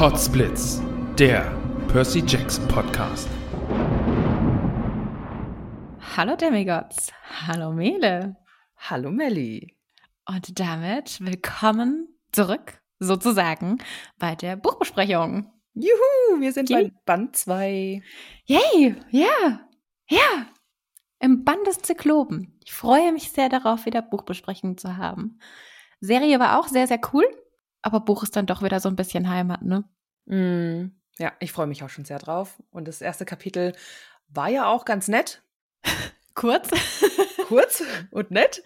Potsblitz, der Percy Jackson Podcast. Hallo Demigods, hallo Mele Hallo Melli. und damit willkommen zurück, sozusagen, bei der Buchbesprechung. Juhu, wir sind Yay. bei Band 2. Yay, ja, ja, im Band des Zyklopen. Ich freue mich sehr darauf, wieder Buchbesprechungen zu haben. Serie war auch sehr, sehr cool, aber Buch ist dann doch wieder so ein bisschen Heimat, ne? Mm, ja, ich freue mich auch schon sehr drauf. Und das erste Kapitel war ja auch ganz nett. Kurz? Kurz und nett.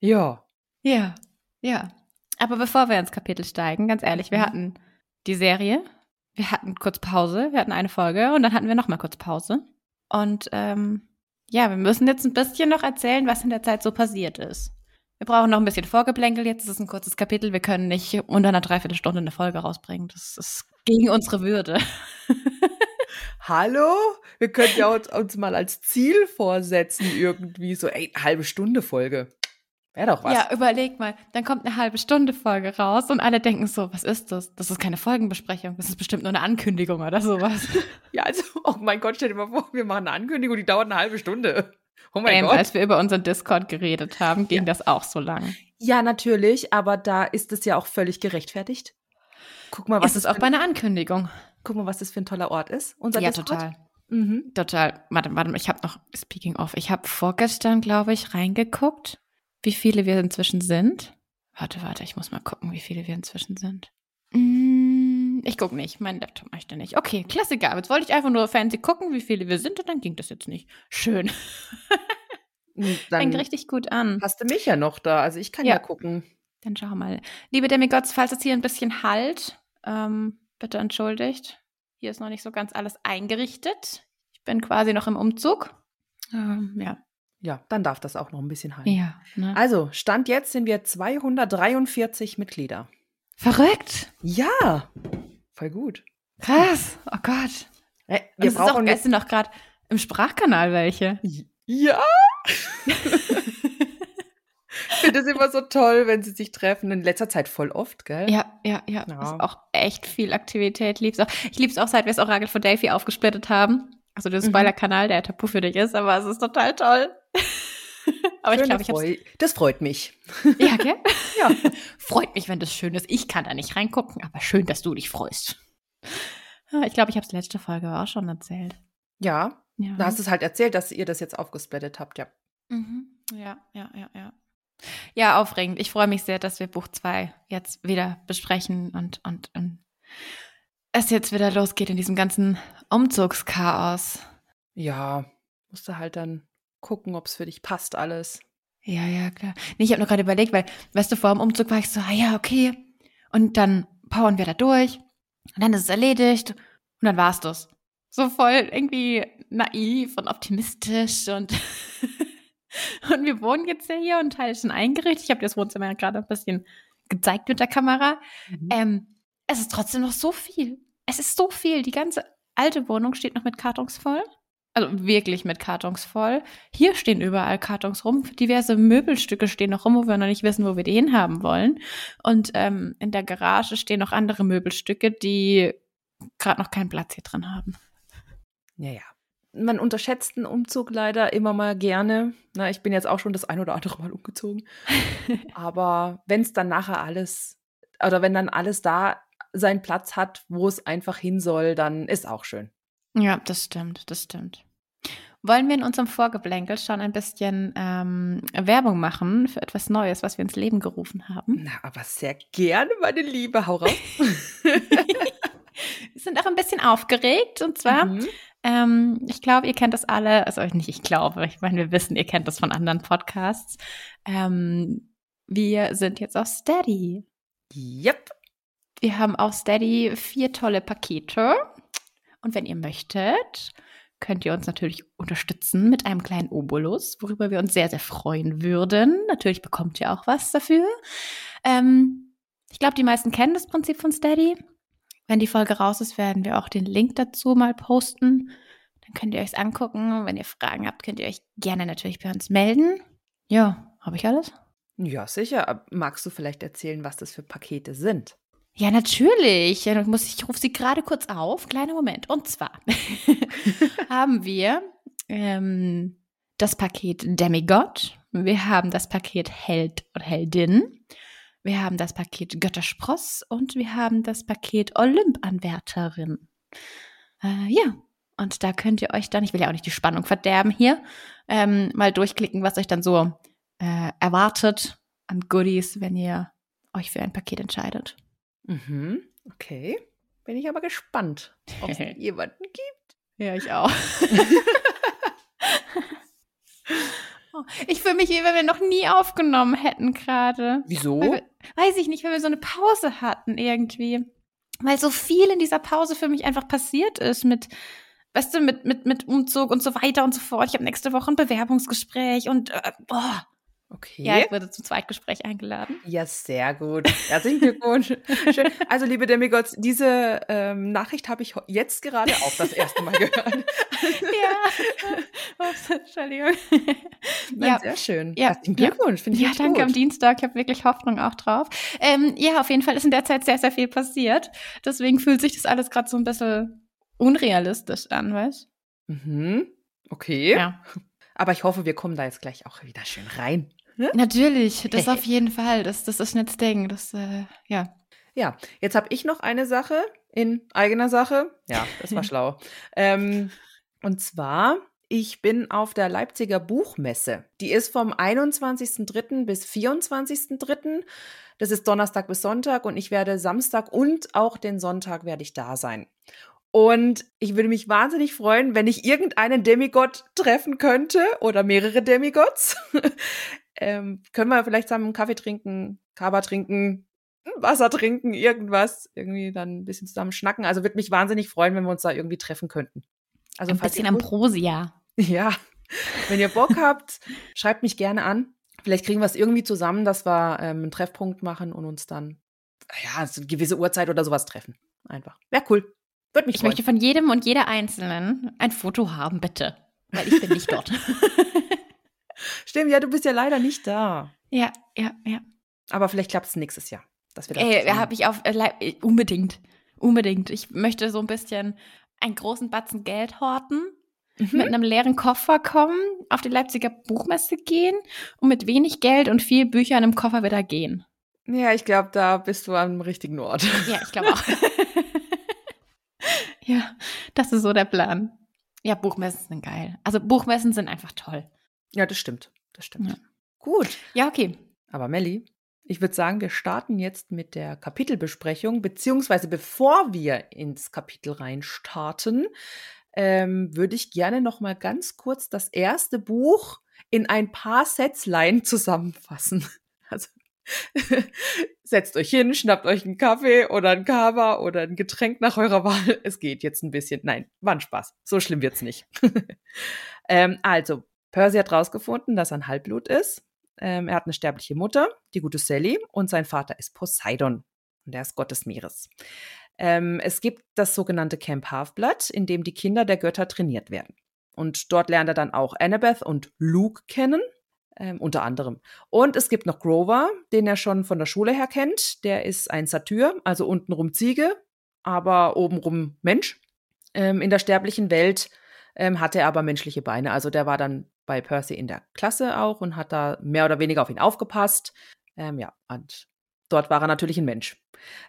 Ja. ja, ja. Aber bevor wir ins Kapitel steigen, ganz ehrlich, wir Mhm. hatten die Serie, wir hatten kurz Pause, wir hatten eine Folge und dann hatten wir nochmal kurz Pause. Und ähm, ja, wir müssen jetzt ein bisschen noch erzählen, was in der Zeit so passiert ist. Wir brauchen noch ein bisschen Vorgeplänkel. Jetzt ist es ein kurzes Kapitel. Wir können nicht unter einer Dreiviertelstunde eine Folge rausbringen. Das ist gegen unsere Würde. Hallo? Wir könnten ja uns, uns mal als Ziel vorsetzen, irgendwie so, ey, halbe Stunde Folge. Wäre doch was. Ja, überleg mal. Dann kommt eine halbe Stunde Folge raus und alle denken so, was ist das? Das ist keine Folgenbesprechung. Das ist bestimmt nur eine Ankündigung oder sowas. Ja, also, oh mein Gott, stell dir mal vor, wir machen eine Ankündigung, die dauert eine halbe Stunde. Oh mein ähm, Gott. als wir über unseren Discord geredet haben, ging Ja. das auch so lang. Ja, natürlich, aber da ist es ja auch völlig gerechtfertigt. Guck mal, was ist es das auch für bei ein, einer Ankündigung. guck mal, was das für ein toller Ort ist. Unser Ja, Discord. total. Mhm. Total. Warte, warte, ich habe noch, speaking of, ich habe vorgestern, glaube ich, reingeguckt, wie viele wir inzwischen sind. Warte, warte, ich muss mal gucken, wie viele wir inzwischen sind. Mm, Ich gucke nicht, mein Laptop möchte nicht. Okay, Klassiker. Jetzt wollte ich einfach nur fancy gucken, wie viele wir sind und dann ging das jetzt nicht. Schön. Und Fängt richtig gut an. hast du mich ja noch da, also ich kann ja, Ja. gucken. Dann schau mal. Liebe Demigods, falls es hier ein bisschen halt, ähm, bitte entschuldigt. Hier ist noch nicht so ganz alles eingerichtet. Ich bin quasi noch im Umzug. Ähm, ja. Ja, dann darf das auch noch ein bisschen halten. Ja. Ne? Also, Stand jetzt sind wir 243 Mitglieder. Verrückt. Ja, voll gut. Krass. Oh Gott. Und Wir es ist auch brauchen jetzt. gestern noch gerade im Sprachkanal welche. Ja! ich finde es immer so toll, wenn sie sich treffen. In letzter Zeit voll oft, gell? Ja, ja, ja. Ja. Ist auch echt viel Aktivität. Lieb's auch. Ich lieb's auch, seit wir das Orakel von Delphi aufgesplittet haben. Also der Mhm. Spoiler-Kanal, der tabu für dich ist, aber es ist total toll. aber ich Schön, glaube, ich freu- Das freut mich. Ja, gell? Ja. Freut mich, wenn das schön ist. Ich kann da nicht reingucken, aber schön, dass du dich freust. Ah, Ich glaube, ich habe es letzte Folge auch schon erzählt. Ja, Ja. du hast es halt erzählt, dass ihr das jetzt aufgesplittet habt, ja. Mhm. Ja, ja, ja, ja. Ja, aufregend. Ich freue mich sehr, dass wir Buch 2 jetzt wieder besprechen und, und, und es jetzt wieder losgeht in diesem ganzen Umzugschaos. Ja, musst du halt dann gucken, ob es für dich passt alles. Ja, ja, klar. Nee, ich habe nur gerade überlegt, weil, weißt du, vor dem Umzug war ich so, ah ja, okay. Und dann powern wir da durch. Und dann ist es erledigt. Und dann war's das. So voll irgendwie naiv und optimistisch und und wir wohnen jetzt ja hier und Teil ist schon eingerichtet. Ich habe dir das Wohnzimmer ja gerade ein bisschen gezeigt mit der Kamera. Mhm. Ähm, es ist trotzdem noch so viel. Es ist so viel. Die ganze alte Wohnung steht noch mit Kartons voll. Also wirklich mit Kartons voll. Hier stehen überall Kartons rum. Diverse Möbelstücke stehen noch rum, wo wir noch nicht wissen, wo wir die hinhaben wollen. Und ähm, in der Garage stehen noch andere Möbelstücke, die gerade noch keinen Platz hier drin haben. Ja, ja. Man unterschätzt einen Umzug leider immer mal gerne. Na, ich bin jetzt auch schon das ein oder andere Mal umgezogen. Aber wenn es dann nachher alles, oder wenn dann alles da seinen Platz hat, wo es einfach hin soll, dann ist auch schön. Ja, das stimmt, das stimmt. Wollen wir in unserem Vorgeblänkel schon ein bisschen ähm, Werbung machen für etwas Neues, was wir ins Leben gerufen haben? Na, aber sehr gerne, meine Liebe. Hau raus. wir sind auch ein bisschen aufgeregt. Und zwar, mhm. ähm, ich glaube, ihr kennt das alle, also nicht ich glaube, ich meine, wir wissen, ihr kennt das von anderen Podcasts. Ähm, wir sind jetzt auf Steady. Yep. Wir haben auf Steady vier tolle Pakete. Und wenn ihr möchtet, könnt ihr uns natürlich unterstützen mit einem kleinen Obolus, worüber wir uns sehr, sehr freuen würden. Natürlich bekommt ihr auch was dafür. Ähm, ich glaube, die meisten kennen das Prinzip von Steady. Wenn die Folge raus ist, werden wir auch den Link dazu mal posten. Dann könnt ihr euch angucken. Wenn ihr Fragen habt, könnt ihr euch gerne natürlich bei uns melden. Ja, habe ich alles? Ja, sicher. Magst du vielleicht erzählen, was das für Pakete sind? Ja, natürlich. Ich rufe sie gerade kurz auf. Kleiner Moment. Und zwar haben wir ähm, das Paket Demigod. Wir haben das Paket Held und Heldin. Wir haben das Paket Götterspross und wir haben das Paket Olymp-Anwärterin. Äh, ja, und da könnt ihr euch dann, ich will ja auch nicht die Spannung verderben hier, ähm, mal durchklicken, was euch dann so äh, erwartet an Goodies, wenn ihr euch für ein Paket entscheidet. Mhm, okay. Bin ich aber gespannt, ob es jemanden gibt. Ja, ich auch. oh, ich fühle mich wie wenn wir noch nie aufgenommen hätten gerade. Wieso? Wir, weiß ich nicht, weil wir so eine Pause hatten irgendwie. Weil so viel in dieser Pause für mich einfach passiert ist mit, weißt du, mit, mit, mit Umzug und so weiter und so fort. Ich habe nächste Woche ein Bewerbungsgespräch und äh, boah, Okay. Ja, ich wurde zum Zweitgespräch eingeladen. Ja, sehr gut. Herzlichen Glückwunsch. Schön. Also, liebe Demigods, diese ähm, Nachricht habe ich jetzt gerade auch das erste Mal gehört. ja. Ups, Entschuldigung. Nein, ja. Sehr schön. Ja. Herzlichen Glückwunsch. Ja, ich ja danke gut. am Dienstag. Ich habe wirklich Hoffnung auch drauf. Ähm, ja, auf jeden Fall ist in der Zeit sehr, sehr viel passiert. Deswegen fühlt sich das alles gerade so ein bisschen unrealistisch an, weißt du? Mhm. Okay. Ja. Aber ich hoffe, wir kommen da jetzt gleich auch wieder schön rein. Ne? Natürlich, das auf jeden Fall. Das, das ist nicht das Ding. Das, äh, ja. Ja, jetzt habe ich noch eine Sache in eigener Sache. Ja, das war schlau. Ähm, und zwar, ich bin auf der Leipziger Buchmesse. Die ist vom 21.03. bis 24.03. Das ist Donnerstag bis Sonntag und ich werde Samstag und auch den Sonntag werde ich da sein. Und ich würde mich wahnsinnig freuen, wenn ich irgendeinen Demigod treffen könnte oder mehrere Demigods. ähm, können wir vielleicht zusammen einen Kaffee trinken, Kaba trinken, Wasser trinken, irgendwas, irgendwie dann ein bisschen zusammen schnacken. Also würde mich wahnsinnig freuen, wenn wir uns da irgendwie treffen könnten. Also ein bisschen Ambrosia. Ja, wenn ihr Bock habt, schreibt mich gerne an. Vielleicht kriegen wir es irgendwie zusammen, dass wir ähm, einen Treffpunkt machen und uns dann, ja, eine gewisse Uhrzeit oder sowas treffen. Einfach. Wäre cool. Würde mich ich freuen. möchte von jedem und jeder Einzelnen ein Foto haben, bitte. Weil ich bin nicht dort. Stimmt, ja, du bist ja leider nicht da. Ja, ja, ja. Aber vielleicht klappt es nächstes Jahr. Dass wir Ey, habe ich auf äh, äh, unbedingt. Unbedingt. Ich möchte so ein bisschen einen großen Batzen Geld horten, mhm. mit einem leeren Koffer kommen, auf die Leipziger Buchmesse gehen und mit wenig Geld und viel Büchern im Koffer wieder gehen. Ja, ich glaube, da bist du am richtigen Ort. Ja, ich glaube auch. ja, das ist so der Plan. Ja, Buchmessen sind geil. Also Buchmessen sind einfach toll. Ja, das stimmt. Das stimmt. Ja. Gut. Ja, okay. Aber Melli, ich würde sagen, wir starten jetzt mit der Kapitelbesprechung, beziehungsweise bevor wir ins Kapitel reinstarten, ähm, würde ich gerne noch mal ganz kurz das erste Buch in ein paar Sätzlein zusammenfassen. Also Setzt euch hin, schnappt euch einen Kaffee oder ein Kava oder ein Getränk nach eurer Wahl. Es geht jetzt ein bisschen. Nein, war ein Spaß. So schlimm wird's nicht. ähm, also, Percy hat rausgefunden, dass er ein Halbblut ist. Ähm, er hat eine sterbliche Mutter, die gute Sally, und sein Vater ist Poseidon. Und er ist Gott des Meeres. Ähm, es gibt das sogenannte Camp Half-Blood, in dem die Kinder der Götter trainiert werden. Und dort lernt er dann auch Annabeth und Luke kennen, ähm, unter anderem. Und es gibt noch Grover, den er schon von der Schule her kennt. Der ist ein Satyr, also untenrum Ziege, aber obenrum Mensch. Ähm, in der sterblichen Welt ähm, hatte er aber menschliche Beine. Also der war dann bei Percy in der Klasse auch und hat da mehr oder weniger auf ihn aufgepasst. Ähm, ja, und dort war er natürlich ein Mensch.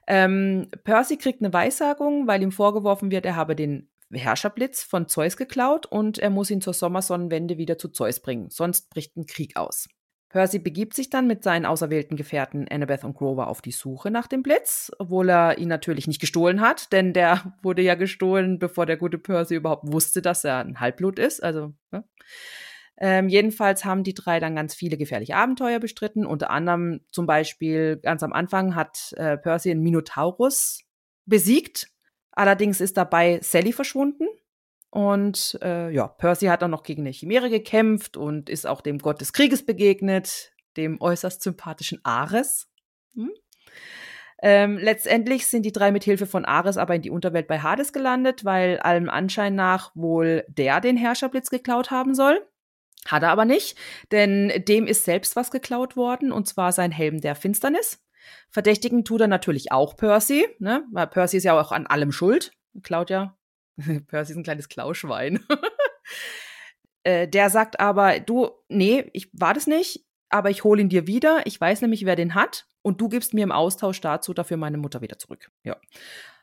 Ähm, Percy kriegt eine Weissagung, weil ihm vorgeworfen wird, er habe den Herrscherblitz von Zeus geklaut und er muss ihn zur Sommersonnenwende wieder zu Zeus bringen, sonst bricht ein Krieg aus. Percy begibt sich dann mit seinen auserwählten Gefährten Annabeth und Grover auf die Suche nach dem Blitz, obwohl er ihn natürlich nicht gestohlen hat, denn der wurde ja gestohlen, bevor der gute Percy überhaupt wusste, dass er ein Halbblut ist. Also, ne? Ähm, jedenfalls haben die drei dann ganz viele gefährliche Abenteuer bestritten. Unter anderem zum Beispiel ganz am Anfang hat äh, Percy einen Minotaurus besiegt. Allerdings ist dabei Sally verschwunden. Und äh, ja, Percy hat dann noch gegen eine Chimäre gekämpft und ist auch dem Gott des Krieges begegnet, dem äußerst sympathischen Ares. Hm? Ähm, letztendlich sind die drei mit Hilfe von Ares aber in die Unterwelt bei Hades gelandet, weil allem Anschein nach wohl der den Herrscherblitz geklaut haben soll. Hat er aber nicht, denn dem ist selbst was geklaut worden, und zwar sein Helm der Finsternis. Verdächtigen tut er natürlich auch Percy, ne? weil Percy ist ja auch an allem schuld. Klaut ja Percy ist ein kleines Klauschwein. äh, der sagt aber, du, nee, ich war das nicht, aber ich hole ihn dir wieder. Ich weiß nämlich, wer den hat. Und du gibst mir im Austausch dazu dafür meine Mutter wieder zurück. Ja.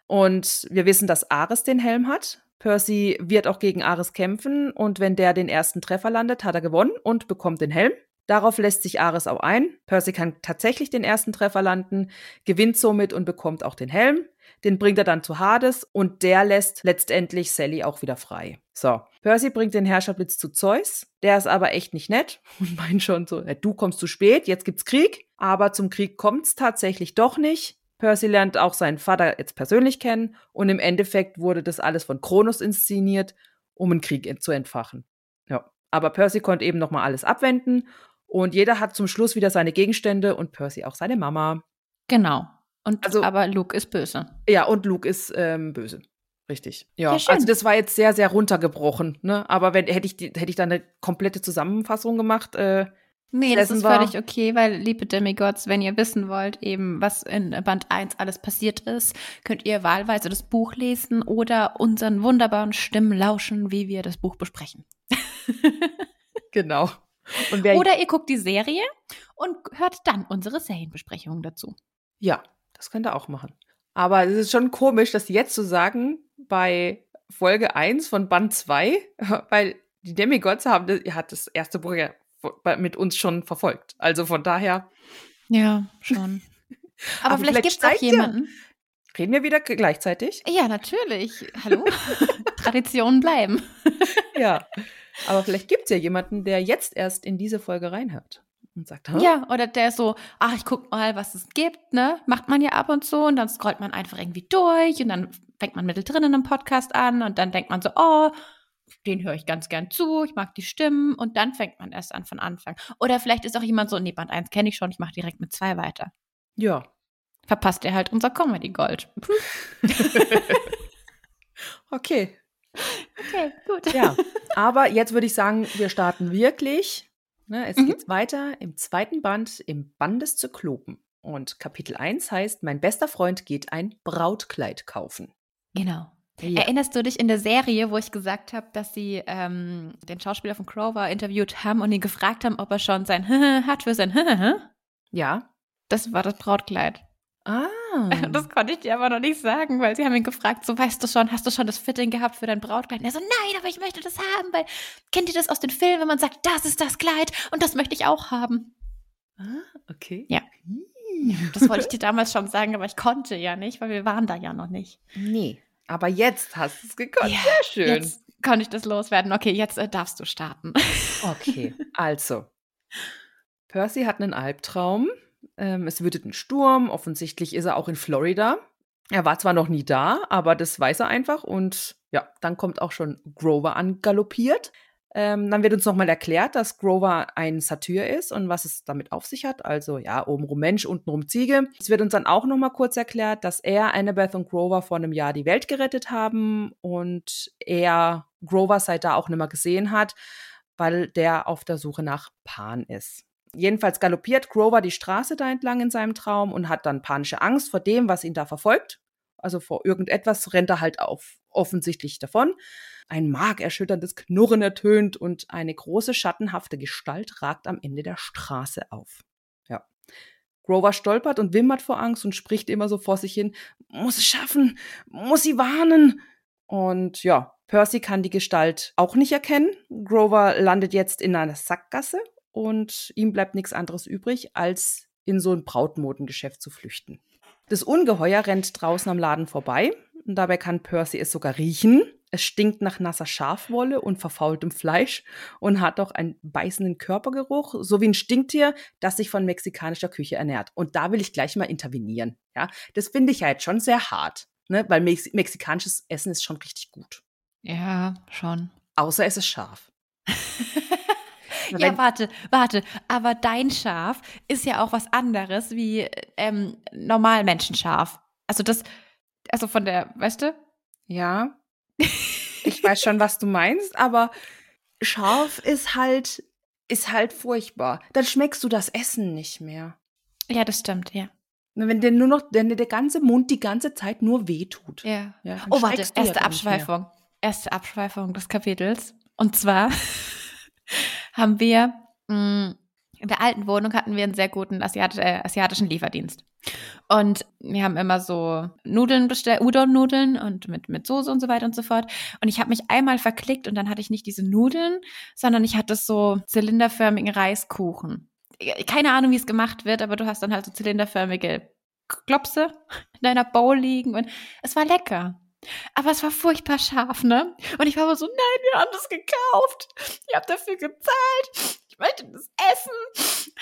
Und wir wissen, dass Ares den Helm hat. Percy wird auch gegen Ares kämpfen und wenn der den ersten Treffer landet, hat er gewonnen und bekommt den Helm. Darauf lässt sich Ares auch ein. Percy kann tatsächlich den ersten Treffer landen, gewinnt somit und bekommt auch den Helm. Den bringt er dann zu Hades und der lässt letztendlich Sally auch wieder frei. So, Percy bringt den Herrscherblitz zu Zeus. Der ist aber echt nicht nett und meint schon so, du kommst zu spät, jetzt gibt's Krieg. Aber zum Krieg kommt's tatsächlich doch nicht. Percy lernt auch seinen Vater jetzt persönlich kennen und im Endeffekt wurde das alles von Kronos inszeniert, um einen Krieg zu entfachen. Ja, aber Percy konnte eben noch mal alles abwenden und jeder hat zum Schluss wieder seine Gegenstände und Percy auch seine Mama. Genau. Und also, aber Luke ist böse. Ja, und Luke ist ähm, böse. Richtig. Ja, ja also das war jetzt sehr, sehr runtergebrochen. Ne? Aber wenn hätte ich, hätte ich da eine komplette Zusammenfassung gemacht. Äh, nee, das ist völlig okay, weil, liebe Demigods, wenn ihr wissen wollt, eben was in Band 1 alles passiert ist, könnt ihr wahlweise das Buch lesen oder unseren wunderbaren Stimmen lauschen, wie wir das Buch besprechen. genau. oder ihr guckt die Serie und hört dann unsere Serienbesprechungen dazu. Ja, das könnt ihr auch machen. Aber es ist schon komisch, das jetzt zu sagen bei Folge 1 von Band 2, weil die Demigods haben das, hat das erste Buch ja mit uns schon verfolgt. Also von daher. Ja, schon. Aber, Aber vielleicht, vielleicht gibt es auch jemanden. Ja. Reden wir wieder gleichzeitig? Ja, natürlich. Hallo? Traditionen bleiben. ja. Aber vielleicht gibt es ja jemanden, der jetzt erst in diese Folge reinhört und sagt, Hä? ja, oder der so, ach, ich guck mal, was es gibt, ne? Macht man ja ab und zu und dann scrollt man einfach irgendwie durch und dann fängt man mittendrin in einem Podcast an und dann denkt man so, oh, den höre ich ganz gern zu, ich mag die Stimmen und dann fängt man erst an von Anfang. Oder vielleicht ist auch jemand so, nee, Band 1 kenne ich schon, ich mache direkt mit 2 weiter. Ja. Verpasst er halt unser Comedy Gold. okay. Okay, gut. Ja, aber jetzt würde ich sagen, wir starten wirklich Ne, es mhm. geht weiter im zweiten Band, im Band des Zyklopen. Und Kapitel 1 heißt, mein bester Freund geht ein Brautkleid kaufen. Genau. Ja. Erinnerst du dich in der Serie, wo ich gesagt habe, dass sie ähm, den Schauspieler von Crover interviewt haben und ihn gefragt haben, ob er schon sein hat für sein Ja. Das war das Brautkleid. Ah. Das konnte ich dir aber noch nicht sagen, weil sie haben ihn gefragt, so weißt du schon, hast du schon das Fitting gehabt für dein Brautkleid? Und er so, nein, aber ich möchte das haben, weil kennt ihr das aus den Filmen, wenn man sagt, das ist das Kleid und das möchte ich auch haben. Ah, okay. Ja. Hm. Das wollte ich dir damals schon sagen, aber ich konnte ja nicht, weil wir waren da ja noch nicht. Nee, aber jetzt hast du es gekonnt. Ja, Sehr schön. Jetzt konnte ich das loswerden. Okay, jetzt äh, darfst du starten. Okay, also. Percy hat einen Albtraum Ähm, es wütet ein Sturm. Offensichtlich ist er auch in Florida. Er war zwar noch nie da, aber das weiß er einfach. Und ja, dann kommt auch schon Grover angaloppiert. Ähm, dann wird uns nochmal erklärt, dass Grover ein Satyr ist und was es damit auf sich hat. Also ja, obenrum Mensch, untenrum Ziege. Es wird uns dann auch nochmal kurz erklärt, dass er, Annabeth und Grover vor einem Jahr die Welt gerettet haben und er Grover seit da auch nicht mehr gesehen hat, weil der auf der Suche nach Pan ist. Jedenfalls galoppiert Grover die Straße da entlang in seinem Traum und hat dann panische Angst vor dem, was ihn da verfolgt. Also vor irgendetwas rennt er halt auf, offensichtlich davon. Ein markerschütterndes Knurren ertönt und eine große schattenhafte Gestalt ragt am Ende der Straße auf. Ja. Grover stolpert und wimmert vor Angst und spricht immer so vor sich hin, muss es schaffen, muss sie warnen. Und ja, Percy kann die Gestalt auch nicht erkennen. Grover landet jetzt in einer Sackgasse und ihm bleibt nichts anderes übrig, als in so ein Brautmodengeschäft zu flüchten. Das Ungeheuer rennt draußen am Laden vorbei und dabei kann Percy es sogar riechen. Es stinkt nach nasser Schafwolle und verfaultem Fleisch und hat auch einen beißenden Körpergeruch, so wie ein Stinktier, das sich von mexikanischer Küche ernährt. Und da will ich gleich mal intervenieren. Ja, das finde ich ja jetzt schon sehr hart, ne? weil Mex mexikanisches Essen ist schon richtig gut. Ja, schon. Außer es ist scharf. ja, warte, warte. Aber dein Schaf ist ja auch was anderes wie ähm, normal Menschenschaf. Also das, also von der, weißt du? Ja. Ich weiß schon, was du meinst, aber scharf ist halt, ist halt furchtbar. Dann schmeckst du das Essen nicht mehr. Ja, das stimmt, ja. Wenn dir nur noch, wenn dir der ganze Mund die ganze Zeit nur wehtut. Ja. ja oh, warte, erste ja Abschweifung. Erste Abschweifung des Kapitels. Und zwar haben wir mh, mm, in der alten Wohnung hatten wir einen sehr guten äh, asiatischen Lieferdienst. Und wir haben immer so Nudeln bestellt, Udon-Nudeln und mit, mit Soße und so weiter und so fort. Und ich habe mich einmal verklickt und dann hatte ich nicht diese Nudeln, sondern ich hatte so zylinderförmigen Reiskuchen. Keine Ahnung, wie es gemacht wird, aber du hast dann halt so zylinderförmige Klopse in deiner Bowl liegen und es war lecker. Aber es war furchtbar scharf, ne? Und ich war aber so, nein, wir haben das gekauft. Ich habe dafür gezahlt. Ich möchte das essen.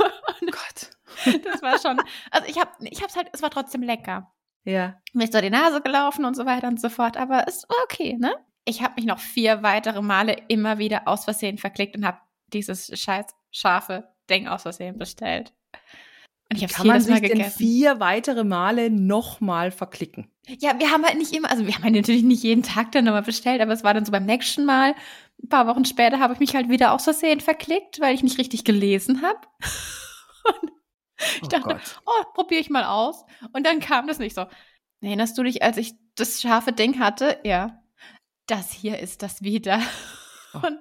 Oh Gott. Das war schon, also ich habe ich hab's halt, es war trotzdem lecker. Ja. Mir ist durch die Nase gelaufen und so weiter und so fort, aber es war okay, ne? Ich habe mich noch vier weitere Male immer wieder aus Versehen verklickt und habe dieses scheiß scharfe Ding aus Versehen bestellt. Und ich Kann man sich denn vier weitere Male nochmal verklicken? Ja, wir haben halt nicht immer, also wir haben halt natürlich nicht jeden Tag dann nochmal bestellt, aber es war dann so beim nächsten Mal. Ein paar Wochen später habe ich mich halt wieder aus Versehen verklickt, weil ich nicht richtig gelesen habe. ich oh dachte, Gott. oh, probiere ich mal aus. Und dann kam das nicht so. Erinnerst du dich, als ich das scharfe Ding hatte? Ja. Das hier ist das wieder. Oh Und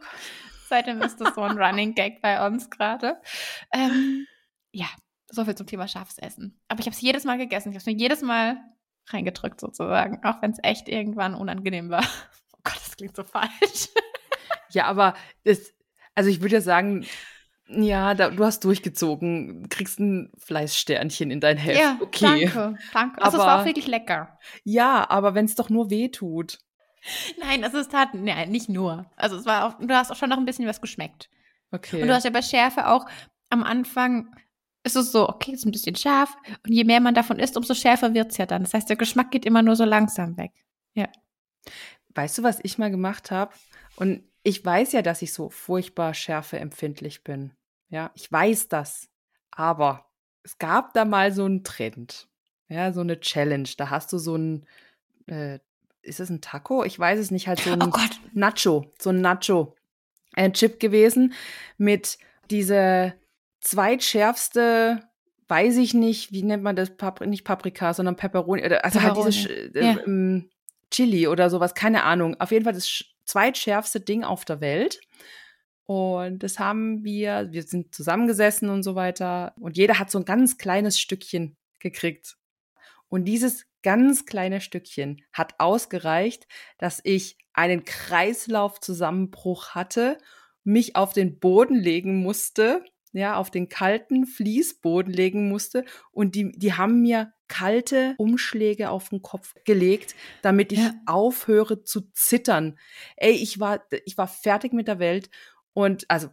seitdem ist das so ein Running Gag bei uns gerade. Ähm, ja, so viel zum Thema scharfes Essen. Aber ich habe es jedes Mal gegessen. Ich habe es mir jedes Mal reingedrückt sozusagen, auch wenn es echt irgendwann unangenehm war. Oh Gott, das klingt so falsch. Ja, aber das, also ich würde ja sagen, ja, da, du hast durchgezogen, kriegst ein Fleißsternchen in dein Heft. Ja, okay. danke, danke. Also aber, es war auch wirklich lecker. Ja, aber wenn es doch nur weh tut. Nein, also es tat, nein, nicht nur. Also es war auch, du hast auch schon noch ein bisschen was geschmeckt. Okay. Und du hast ja bei Schärfe auch am Anfang ist es so, okay, ist ein bisschen scharf. Und je mehr man davon isst, umso schärfer wird es ja dann. Das heißt, der Geschmack geht immer nur so langsam weg. Ja. Weißt du, was ich mal gemacht habe? Und ich weiß ja, dass ich so furchtbar schärfeempfindlich bin. Ja, ich weiß das. Aber es gab da mal so einen Trend. Ja, so eine Challenge. Da hast du so ein, äh, ist es ein Taco? Ich weiß es nicht, halt so ein oh Nacho, so ein Nacho. Ein Chip gewesen mit dieser zweitschärfste, weiß ich nicht, wie nennt man das, Papri nicht Paprika, sondern Pepperoni, also Pepperoni. halt dieses äh, ja. ähm, Chili oder sowas, keine Ahnung. Auf jeden Fall das zweitschärfste Ding auf der Welt. Und das haben wir, wir sind zusammengesessen und so weiter. Und jeder hat so ein ganz kleines Stückchen gekriegt. Und dieses ganz kleine Stückchen hat ausgereicht, dass ich einen Kreislaufzusammenbruch hatte, mich auf den Boden legen musste ja, auf den kalten Fließboden legen musste. Und die, die haben mir kalte Umschläge auf den Kopf gelegt, damit ich ja. aufhöre zu zittern. Ey, ich war, ich war fertig mit der Welt. Und also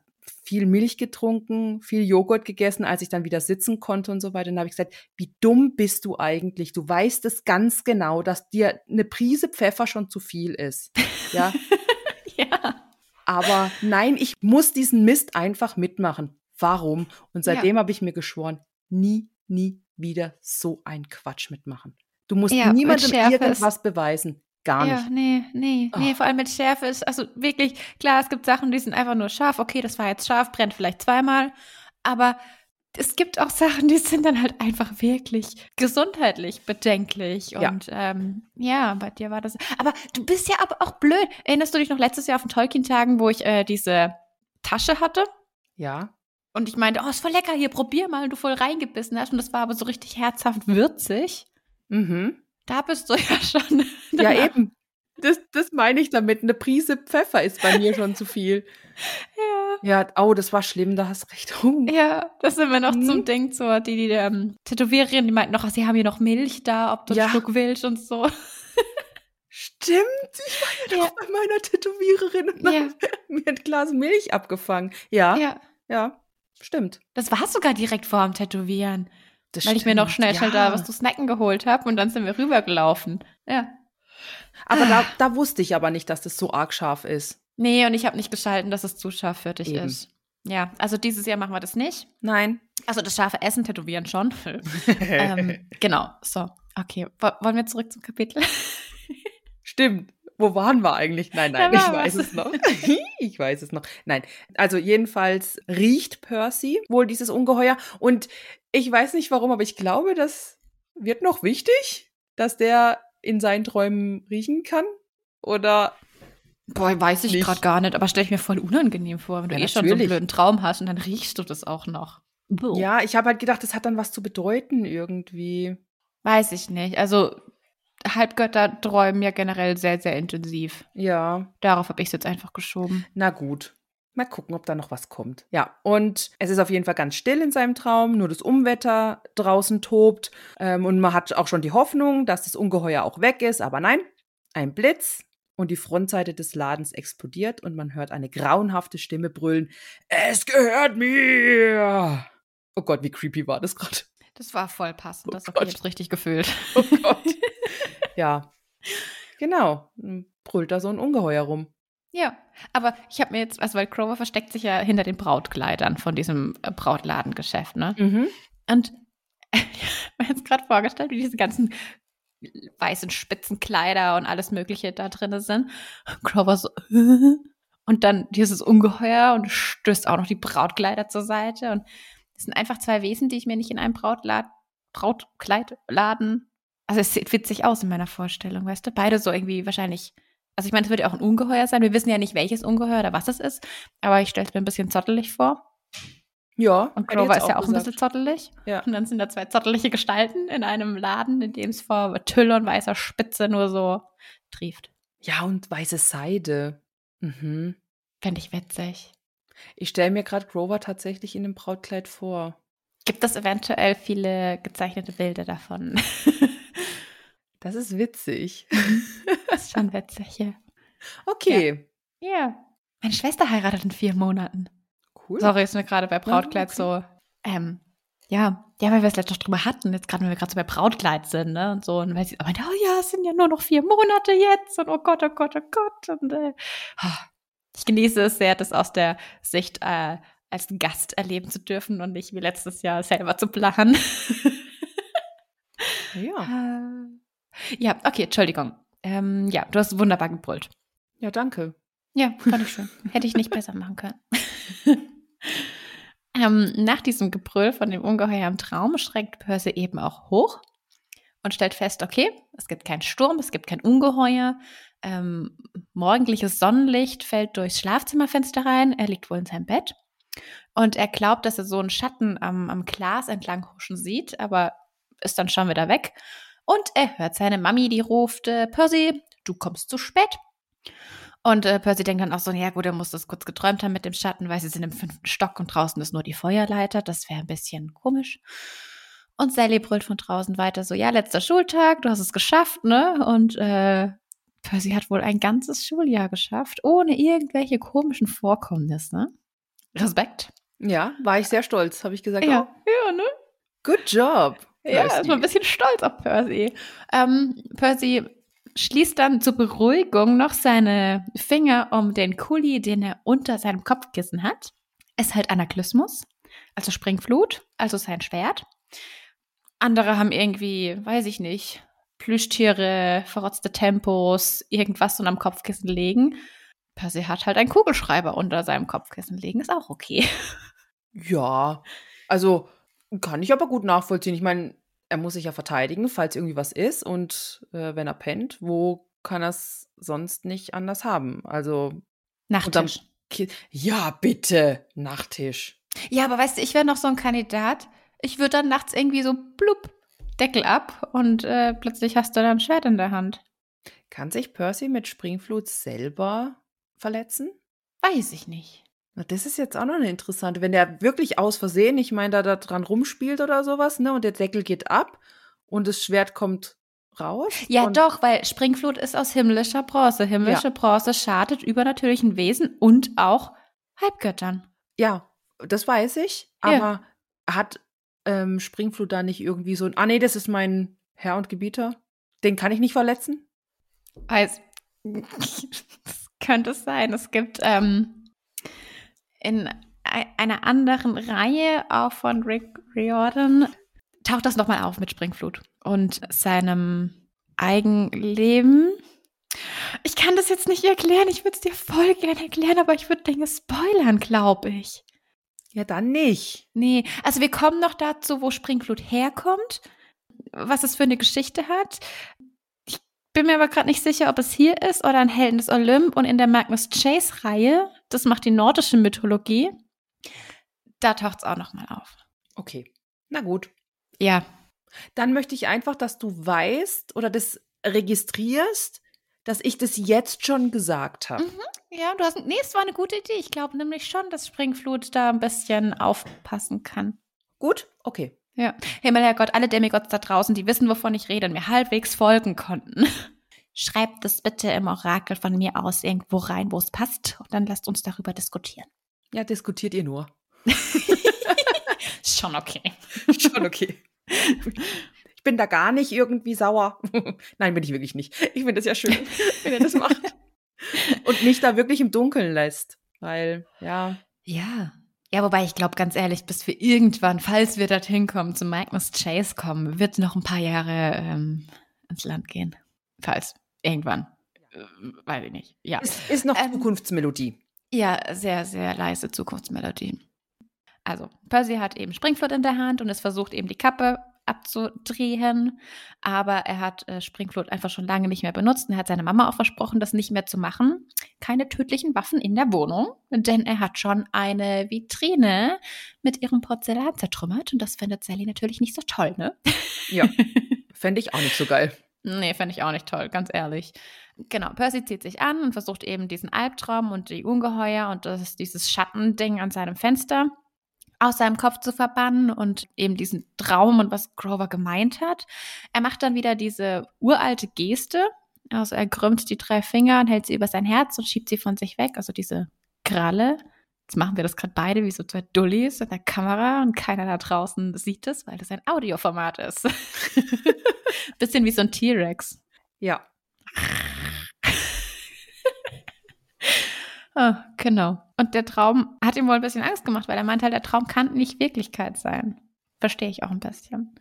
viel Milch getrunken, viel Joghurt gegessen, als ich dann wieder sitzen konnte und so weiter. Dann habe ich gesagt, wie dumm bist du eigentlich? Du weißt es ganz genau, dass dir eine Prise Pfeffer schon zu viel ist. Ja. ja. Aber nein, ich muss diesen Mist einfach mitmachen. Warum? Und seitdem ja. habe ich mir geschworen, nie, nie wieder so ein Quatsch mitmachen. Du musst ja, niemandem irgendwas beweisen. Gar nicht. Ja, nee, nee, oh. nee, vor allem mit Schärfe ist, also wirklich, klar, es gibt Sachen, die sind einfach nur scharf. Okay, das war jetzt scharf, brennt vielleicht zweimal. Aber es gibt auch Sachen, die sind dann halt einfach wirklich gesundheitlich bedenklich. Und ja, ähm, ja bei dir war das. Aber du bist ja aber auch blöd. Erinnerst du dich noch letztes Jahr auf den Tolkien-Tagen, wo ich äh, diese Tasche hatte? Ja. Und ich meinte, oh, ist voll lecker, hier, probier mal. Und du voll reingebissen hast. Und das war aber so richtig herzhaft würzig. Mhm. Da bist du ja schon. Ja, eben. Das, das meine ich damit. Eine Prise Pfeffer ist bei mir schon zu viel. Ja. Ja, oh, das war schlimm, da hast recht. Oh. Ja, das sind wir noch mhm. zum Ding, so die, die ähm, Tätowiererin, die meinten noch, sie haben hier noch Milch da, ob du ja. einen Schluck willst und so. Stimmt, ich war ja, ja. doch bei meiner Tätowiererin und ja. mir ein Glas Milch abgefangen. Ja, ja, ja, stimmt. Das war sogar direkt vor dem Tätowieren. Das weil stimmt. ich mir noch schnell, schnell da was zu snacken geholt habe und dann sind wir rübergelaufen. Ja. Aber da, da wusste ich aber nicht, dass das so arg scharf ist. Nee, und ich habe nicht geschalten, dass es zu scharf für dich Eben. ist. Ja, also dieses Jahr machen wir das nicht. Nein. Also das scharfe Essen tätowieren schon. ähm, genau, so. Okay, wollen wir zurück zum Kapitel? Stimmt. Wo waren wir eigentlich? Nein, nein, ich weiß was. es noch. ich weiß es noch. Nein, also jedenfalls riecht Percy wohl dieses Ungeheuer und ich weiß nicht warum, aber ich glaube, das wird noch wichtig, dass der in seinen Träumen riechen kann? Oder Boah, weiß ich gerade gar nicht, aber stelle ich mir voll unangenehm vor, wenn du ja, eh schon so einen blöden Traum hast und dann riechst du das auch noch. Boah. Ja, ich habe halt gedacht, das hat dann was zu bedeuten irgendwie. Weiß ich nicht. Also Halbgötter träumen ja generell sehr, sehr intensiv. Ja. Darauf habe ich es jetzt einfach geschoben. Na gut. Mal gucken, ob da noch was kommt. Ja, und es ist auf jeden Fall ganz still in seinem Traum, nur das Umwetter draußen tobt. Ähm, und man hat auch schon die Hoffnung, dass das Ungeheuer auch weg ist. Aber nein, ein Blitz und die Frontseite des Ladens explodiert und man hört eine grauenhafte Stimme brüllen: Es gehört mir! Oh Gott, wie creepy war das gerade. Das war voll passend. Das oh habe ich jetzt richtig gefühlt. Oh Gott. ja. Genau. Brüllt da so ein Ungeheuer rum. Ja, aber ich habe mir jetzt, also weil Crower versteckt sich ja hinter den Brautkleidern von diesem äh, Brautladengeschäft, ne? Mhm. Und ich habe mir jetzt gerade vorgestellt, wie diese ganzen weißen Spitzenkleider und alles Mögliche da drin sind. Crower so, und dann dieses Ungeheuer und stößt auch noch die Brautkleider zur Seite. Und das sind einfach zwei Wesen, die ich mir nicht in einem Brautlad Brautkleidladen. Also es sieht witzig aus in meiner Vorstellung, weißt du? Beide so irgendwie wahrscheinlich also ich meine, es wird ja auch ein Ungeheuer sein. Wir wissen ja nicht, welches Ungeheuer oder was es ist, aber ich stelle es mir ein bisschen zottelig vor. Ja. Und Grover ist ja auch gesagt. ein bisschen zottelig. Ja. Und dann sind da zwei zottelige Gestalten in einem Laden, in dem es vor Tüll und weißer Spitze nur so trieft. Ja, und weiße Seide. Mhm. Fände ich witzig. Ich stelle mir gerade Grover tatsächlich in einem Brautkleid vor. Gibt es eventuell viele gezeichnete Bilder davon? Das ist witzig. das ist schon witzig, ja. Okay. Ja. ja. Meine Schwester heiratet in vier Monaten. Cool. Sorry, ist mir gerade bei Brautkleid okay. so, ähm, ja, ja, weil wir es letztens drüber hatten, jetzt gerade, wenn wir gerade so bei Brautkleid sind, ne, und so, und weil sie meinte, oh ja, es sind ja nur noch vier Monate jetzt, und oh Gott, oh Gott, oh Gott, und äh, oh, ich genieße es sehr, das aus der Sicht äh, als Gast erleben zu dürfen und nicht wie letztes Jahr selber zu planen. ja. Äh, ja, okay, Entschuldigung. Ähm, ja, du hast wunderbar gebrüllt. Ja, danke. Ja, fand ich schön. Hätte ich nicht besser machen können. ähm, nach diesem Gebrüll von dem Ungeheuer im Traum schreckt Percy eben auch hoch und stellt fest, okay, es gibt keinen Sturm, es gibt kein Ungeheuer. Ähm, morgendliches Sonnenlicht fällt durchs Schlafzimmerfenster rein. Er liegt wohl in seinem Bett. Und er glaubt, dass er so einen Schatten am, am Glas entlang huschen sieht, aber ist dann schon wieder weg. Und er hört seine Mami, die ruft, äh, Percy, du kommst zu spät. Und äh, Percy denkt dann auch so, ja gut, er muss das kurz geträumt haben mit dem Schatten, weil sie sind im fünften Stock und draußen ist nur die Feuerleiter. Das wäre ein bisschen komisch. Und Sally brüllt von draußen weiter so, ja, letzter Schultag, du hast es geschafft, ne? Und äh, Percy hat wohl ein ganzes Schuljahr geschafft, ohne irgendwelche komischen Vorkommnisse. Respekt. Ja, war ich sehr stolz, habe ich gesagt. Ja, oh, ja, ne? Good job. Ja, ist mal ein bisschen stolz auf Percy. Ähm, Percy schließt dann zur Beruhigung noch seine Finger um den Kuli, den er unter seinem Kopfkissen hat. Ist halt Anaklysmus, also Springflut, also sein Schwert. Andere haben irgendwie, weiß ich nicht, Plüschtiere, verrotzte Tempos, irgendwas so am Kopfkissen legen. Percy hat halt einen Kugelschreiber unter seinem Kopfkissen legen, ist auch okay. Ja, also kann ich aber gut nachvollziehen. Ich meine, er muss sich ja verteidigen, falls irgendwie was ist. Und äh, wenn er pennt, wo kann er es sonst nicht anders haben? Also Nachttisch. Ja, bitte. Nachttisch. Ja, aber weißt du, ich wäre noch so ein Kandidat. Ich würde dann nachts irgendwie so blub, Deckel ab und äh, plötzlich hast du dann ein Schwert in der Hand. Kann sich Percy mit Springflut selber verletzen? Weiß ich nicht. Na, das ist jetzt auch noch eine interessante. Wenn der wirklich aus Versehen, ich meine, da, da dran rumspielt oder sowas, ne, und der Deckel geht ab und das Schwert kommt raus. Ja, doch, weil Springflut ist aus himmlischer Bronze. Himmlische Bronze schadet übernatürlichen Wesen und auch Halbgöttern. Ja, das weiß ich. Ja. Aber hat ähm, Springflut da nicht irgendwie so ein. Ah, nee, das ist mein Herr und Gebieter. Den kann ich nicht verletzen? Weiß. Das könnte es sein. Es gibt ähm, in ei- einer anderen Reihe, auch von Rick Riordan, taucht das nochmal auf mit Springflut und seinem Eigenleben. Ich kann das jetzt nicht erklären, ich würde es dir voll gerne erklären, aber ich würde Dinge spoilern, glaube ich. Ja, dann nicht. Nee, also wir kommen noch dazu, wo Springflut herkommt, was es für eine Geschichte hat. Ich bin mir aber gerade nicht sicher, ob es hier ist oder in Helden des Olymp und in der Magnus Chase-Reihe, das macht die nordische Mythologie, da taucht es auch nochmal auf. Okay. Na gut. Ja, Dann möchte ich einfach, dass du weißt oder das registrierst, dass ich das jetzt schon gesagt habe. ja, du hast, nee, es war eine gute Idee. Ich glaube nämlich schon, dass Springflut da ein bisschen aufpassen kann. Gut? Okay. Ja, Himmel, Herrgott, alle Demigods da draußen, die wissen, wovon ich rede und mir halbwegs folgen konnten. Schreibt das bitte im Orakel von mir aus irgendwo rein, wo es passt. Und dann lasst uns darüber diskutieren. Ja, diskutiert ihr nur. Ist schon okay. schon okay. Ich bin da gar nicht irgendwie sauer. Nein, bin ich wirklich nicht. Ich finde es ja schön, wenn ihr das macht. Und mich da wirklich im Dunkeln lässt. Weil, ja. Ja. Ja, wobei ich glaube, ganz ehrlich, bis wir irgendwann, falls wir dorthin kommen, zu Magnus Chase kommen, wird noch ein paar Jahre ähm, ins Land gehen. Falls. Irgendwann. Äh, weiß ich nicht. Ja. Ist, ist noch Ähm, Zukunftsmelodie. Ja, sehr, sehr leise Zukunftsmelodie. Also, Percy hat eben Springflut in der Hand und es versucht eben die Kappe abzudrehen, aber er hat äh, Springflut einfach schon lange nicht mehr benutzt und er hat seiner Mama auch versprochen, das nicht mehr zu machen. Keine tödlichen Waffen in der Wohnung, denn er hat schon eine Vitrine mit ihrem Porzellan zertrümmert und das findet Sally natürlich nicht so toll, ne? Ja. Fände ich auch nicht so geil. Nee, fände ich auch nicht toll, ganz ehrlich. Genau, Percy zieht sich an und versucht eben diesen Albtraum und die Ungeheuer und das dieses Schattending an seinem Fenster aus seinem Kopf zu verbannen und eben diesen Traum und was Grover gemeint hat. Er macht dann wieder diese uralte Geste. Also er krümmt die drei Finger und hält sie über sein Herz und schiebt sie von sich weg. Also diese Kralle. Jetzt machen wir das gerade beide wie so zwei Dullis in der Kamera und keiner da draußen sieht es, weil das ein Audioformat ist. Bisschen wie so ein T-Rex. Ja. Ah, genau. Und der Traum hat ihm wohl ein bisschen Angst gemacht, weil er meint halt, der Traum kann nicht Wirklichkeit sein. Verstehe ich auch ein bisschen.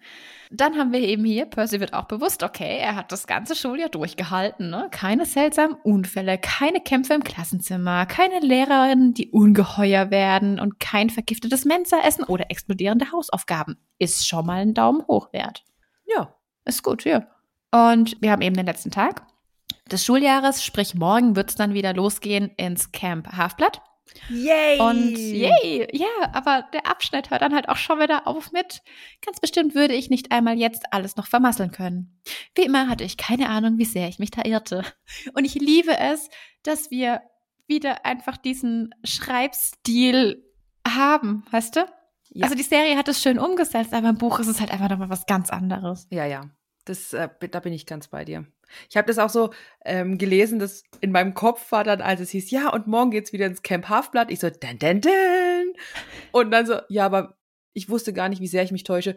Dann haben wir eben hier, Percy wird auch bewusst, okay, er hat das ganze Schuljahr durchgehalten, ne? Keine seltsamen Unfälle, keine Kämpfe im Klassenzimmer, keine Lehrerinnen, die ungeheuer werden und kein vergiftetes Mensaessen oder explodierende Hausaufgaben. Ist schon mal ein Daumen hoch wert. Ja. Ist gut, ja. Und wir haben eben den letzten Tag des Schuljahres, sprich morgen wird es dann wieder losgehen ins Camp Halfblatt. Yay! Und yay, ja, aber der Abschnitt hört dann halt auch schon wieder auf mit, ganz bestimmt würde ich nicht einmal jetzt alles noch vermasseln können. Wie immer hatte ich keine Ahnung, wie sehr ich mich da irrte. Und ich liebe es, dass wir wieder einfach diesen Schreibstil haben, weißt du? Ja. Also die Serie hat es schön umgesetzt, aber im Buch ist es halt einfach nochmal was ganz anderes. Ja, ja. Das, äh, da bin ich ganz bei dir. Ich habe das auch so ähm, gelesen, dass in meinem Kopf war dann, als es hieß, ja, und morgen geht's wieder ins Camp Halfblatt. Ich so, den, den, den. Und dann so, ja, aber ich wusste gar nicht, wie sehr ich mich täusche.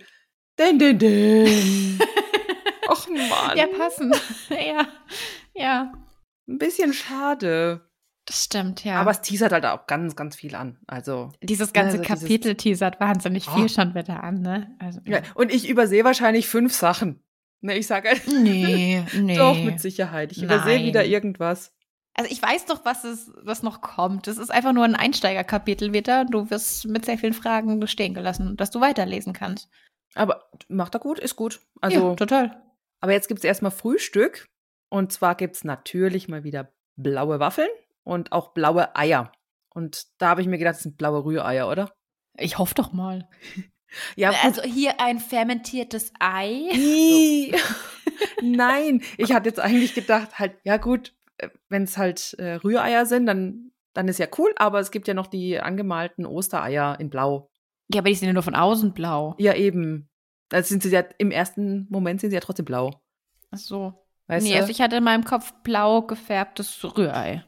Den, den, den. Och Mann. Ja, passend. ja, ja. Ein bisschen schade. Das stimmt, ja. Aber es teasert halt auch ganz, ganz viel an. Also dieses ganze also dieses- Kapitel teasert wahnsinnig Oh. viel schon wieder an, ne? Also, ja, und ich übersehe wahrscheinlich fünf Sachen. Ne, ich sage Nee, nee. doch mit Sicherheit. Ich übersehe wieder irgendwas. Also ich weiß doch, was es, was noch kommt. Es ist einfach nur ein Einsteigerkapitel wieder. Du wirst mit sehr vielen Fragen stehen gelassen, dass du weiterlesen kannst. Aber macht er gut, ist gut. Also, ja, total. aber jetzt gibt es erstmal Frühstück. Und zwar gibt es natürlich mal wieder blaue Waffeln und auch blaue Eier. Und da habe ich mir gedacht, das sind blaue Rühreier, oder? Ich hoffe doch mal. Ja, gut. Also hier ein fermentiertes Ei. Nein, ich hatte jetzt eigentlich gedacht, halt, ja gut, wenn es halt äh, Rühreier sind, dann, dann ist ja cool, aber es gibt ja noch die angemalten Ostereier in Blau. Ja, aber die sind ja nur von außen blau. Ja, eben. Da sind sie ja, im ersten Moment sind sie ja trotzdem blau. Ach so. Weißt nee, du? also ich hatte in meinem Kopf blau gefärbtes Rührei.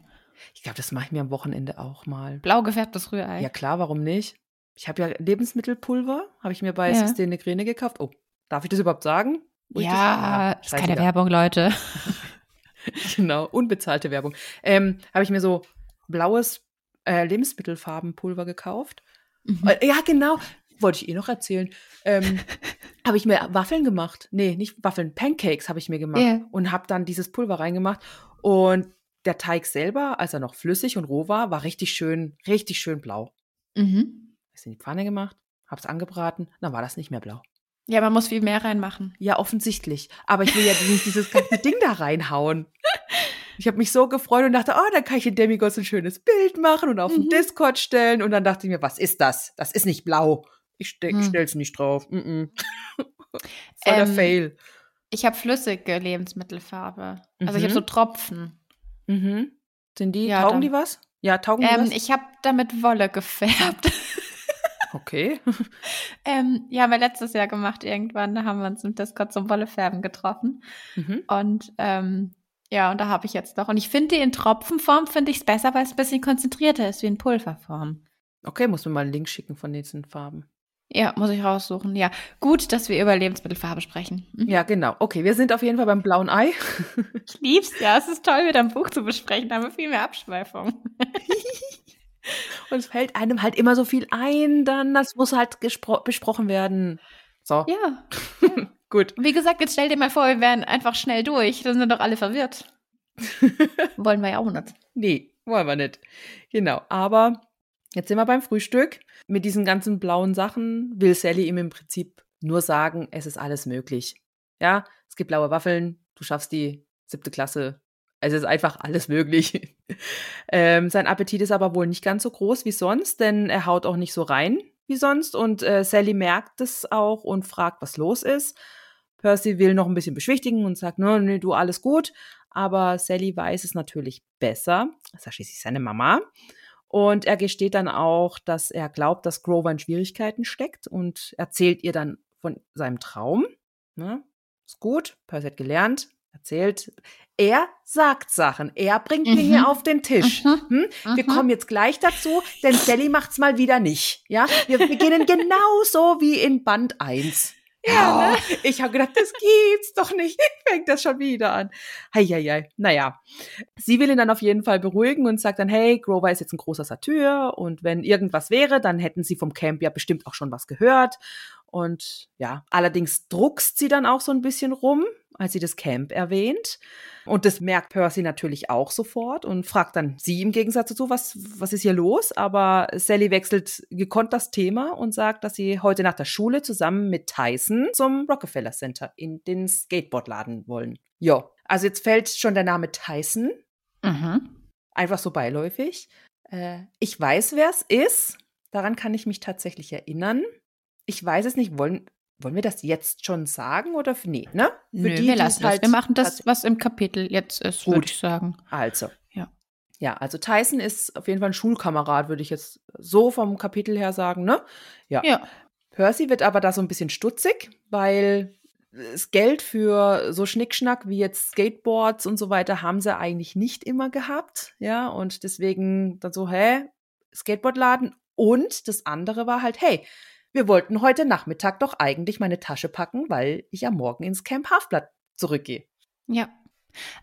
ich glaube, das mache ich mir am Wochenende auch mal. Blau gefärbtes Rührei. Ja, klar, warum nicht? Ich habe ja Lebensmittelpulver, habe ich mir bei Ja. Systene Grene gekauft. Oh, darf ich das überhaupt sagen? Wo ich das- ja, ist keine. Werbung, Leute. Genau, unbezahlte Werbung. Ähm, habe ich mir so blaues äh, Lebensmittelfarbenpulver gekauft. Mhm. Äh, Ja, genau. Wollte ich eh noch erzählen. Ähm, habe ich mir Waffeln gemacht. Nee, nicht Waffeln, Pancakes habe ich mir gemacht. Ja. Und habe dann dieses Pulver reingemacht. Und der Teig selber, als er noch flüssig und roh war, war richtig schön, richtig schön blau. Mhm. Es in die Pfanne gemacht, habe es angebraten, dann war das nicht mehr blau. Ja, man muss viel mehr reinmachen. Ja, offensichtlich. Aber ich will ja nicht dieses ganze Ding da reinhauen. Ich habe mich so gefreut und dachte, oh, dann kann ich in Demigods ein schönes Bild machen und auf den Mhm. Discord stellen. Und dann dachte ich mir, was ist das? Das ist nicht blau. Ich ste Hm. stell's nicht drauf. Mm -mm. Voll der Ähm, Fail. Ich habe flüssige Lebensmittelfarbe. Also ich Mhm. habe so Tropfen. Mhm. Sind die, Ja, taugen dann- die was? Ja, taugen die Ähm, was? ich habe damit Wolle gefärbt. okay. ähm, ja, haben wir letztes Jahr gemacht irgendwann. Da haben wir uns im Discord zum Wollefärben getroffen. Mhm. Und ähm, ja, und da habe ich jetzt noch. Und ich finde, in Tropfenform finde ich es besser, weil es ein bisschen konzentrierter ist wie in Pulverform. Okay, muss mir mal einen Link schicken von diesen Farben. Ja, muss ich raussuchen. Ja, gut, dass wir über Lebensmittelfarbe sprechen. Mhm. Ja, genau. Okay, wir sind auf jeden Fall beim blauen Ei. Ich lieb's ja. Es ist toll, wieder ein Buch zu besprechen. Da haben wir viel mehr Abschweifung. Und es fällt einem halt immer so viel ein, dann das muss halt besprochen werden. So, Ja. gut. Wie gesagt, jetzt stell dir mal vor, wir wären einfach schnell durch. Dann sind doch alle verwirrt. Wollen wir ja auch nicht. Nee, wollen wir nicht. Genau, aber jetzt sind wir beim Frühstück. Mit diesen ganzen blauen Sachen will Sally ihm im Prinzip nur sagen, es ist alles möglich. Ja, es gibt blaue Waffeln, du schaffst die siebte Klasse. Es ist einfach alles möglich. ähm, sein Appetit ist aber wohl nicht ganz so groß wie sonst, denn er haut auch nicht so rein wie sonst. Und äh, Sally merkt es auch und fragt, was los ist. Percy will noch ein bisschen beschwichtigen und sagt, nee, nee, du, alles gut. Aber Sally weiß es natürlich besser. Das ist ja schließlich seine Mama. Und er gesteht dann auch, dass er glaubt, dass Grover in Schwierigkeiten steckt und erzählt ihr dann von seinem Traum. Ne? Ist gut, Percy hat gelernt, erzählt. Er sagt Sachen, er bringt Mhm. Dinge auf den Tisch. Mhm. Hm? Wir Mhm. kommen jetzt gleich dazu, denn Sally macht's mal wieder nicht. Ja, wir beginnen genauso wie in Band 1. Ja, ne? ich habe gedacht, das gibt's doch nicht. Fängt das schon wieder an. Heieiei. Naja. Sie will ihn dann auf jeden Fall beruhigen und sagt dann, hey, Grover ist jetzt ein großer Satyr und wenn irgendwas wäre, dann hätten sie vom Camp ja bestimmt auch schon was gehört. Und ja, allerdings druckst sie dann auch so ein bisschen rum, als sie das Camp erwähnt. Und das merkt Percy natürlich auch sofort und fragt dann sie im Gegensatz dazu, was, was ist hier los? Aber Sally wechselt gekonnt das Thema und sagt, dass sie heute nach der Schule zusammen mit Tyson zum Rockefeller Center in den Skateboardladen wollen. Jo, also jetzt fällt schon der Name Tyson, Mhm. einfach so beiläufig. Äh, ich weiß, wer es ist. Daran kann ich mich tatsächlich erinnern. Ich weiß es nicht. Wollen, wollen wir das jetzt schon sagen oder f- nee, ne? Für Nö, die, wir lassen das. halt wir machen das, was im Kapitel jetzt ist, würde ich sagen. Also. Ja. Ja, also Tyson ist auf jeden Fall ein Schulkamerad, würde ich jetzt so vom Kapitel her sagen, ne? Ja. Percy wird aber da so ein bisschen stutzig, weil das Geld für so Schnickschnack wie jetzt Skateboards und so weiter haben sie eigentlich nicht immer gehabt, ja, und deswegen dann so, hä, Skateboardladen und das andere war halt, hey, wir wollten heute Nachmittag doch eigentlich meine Tasche packen, weil ich am Morgen ins Camp Halfblatt zurückgehe. Ja.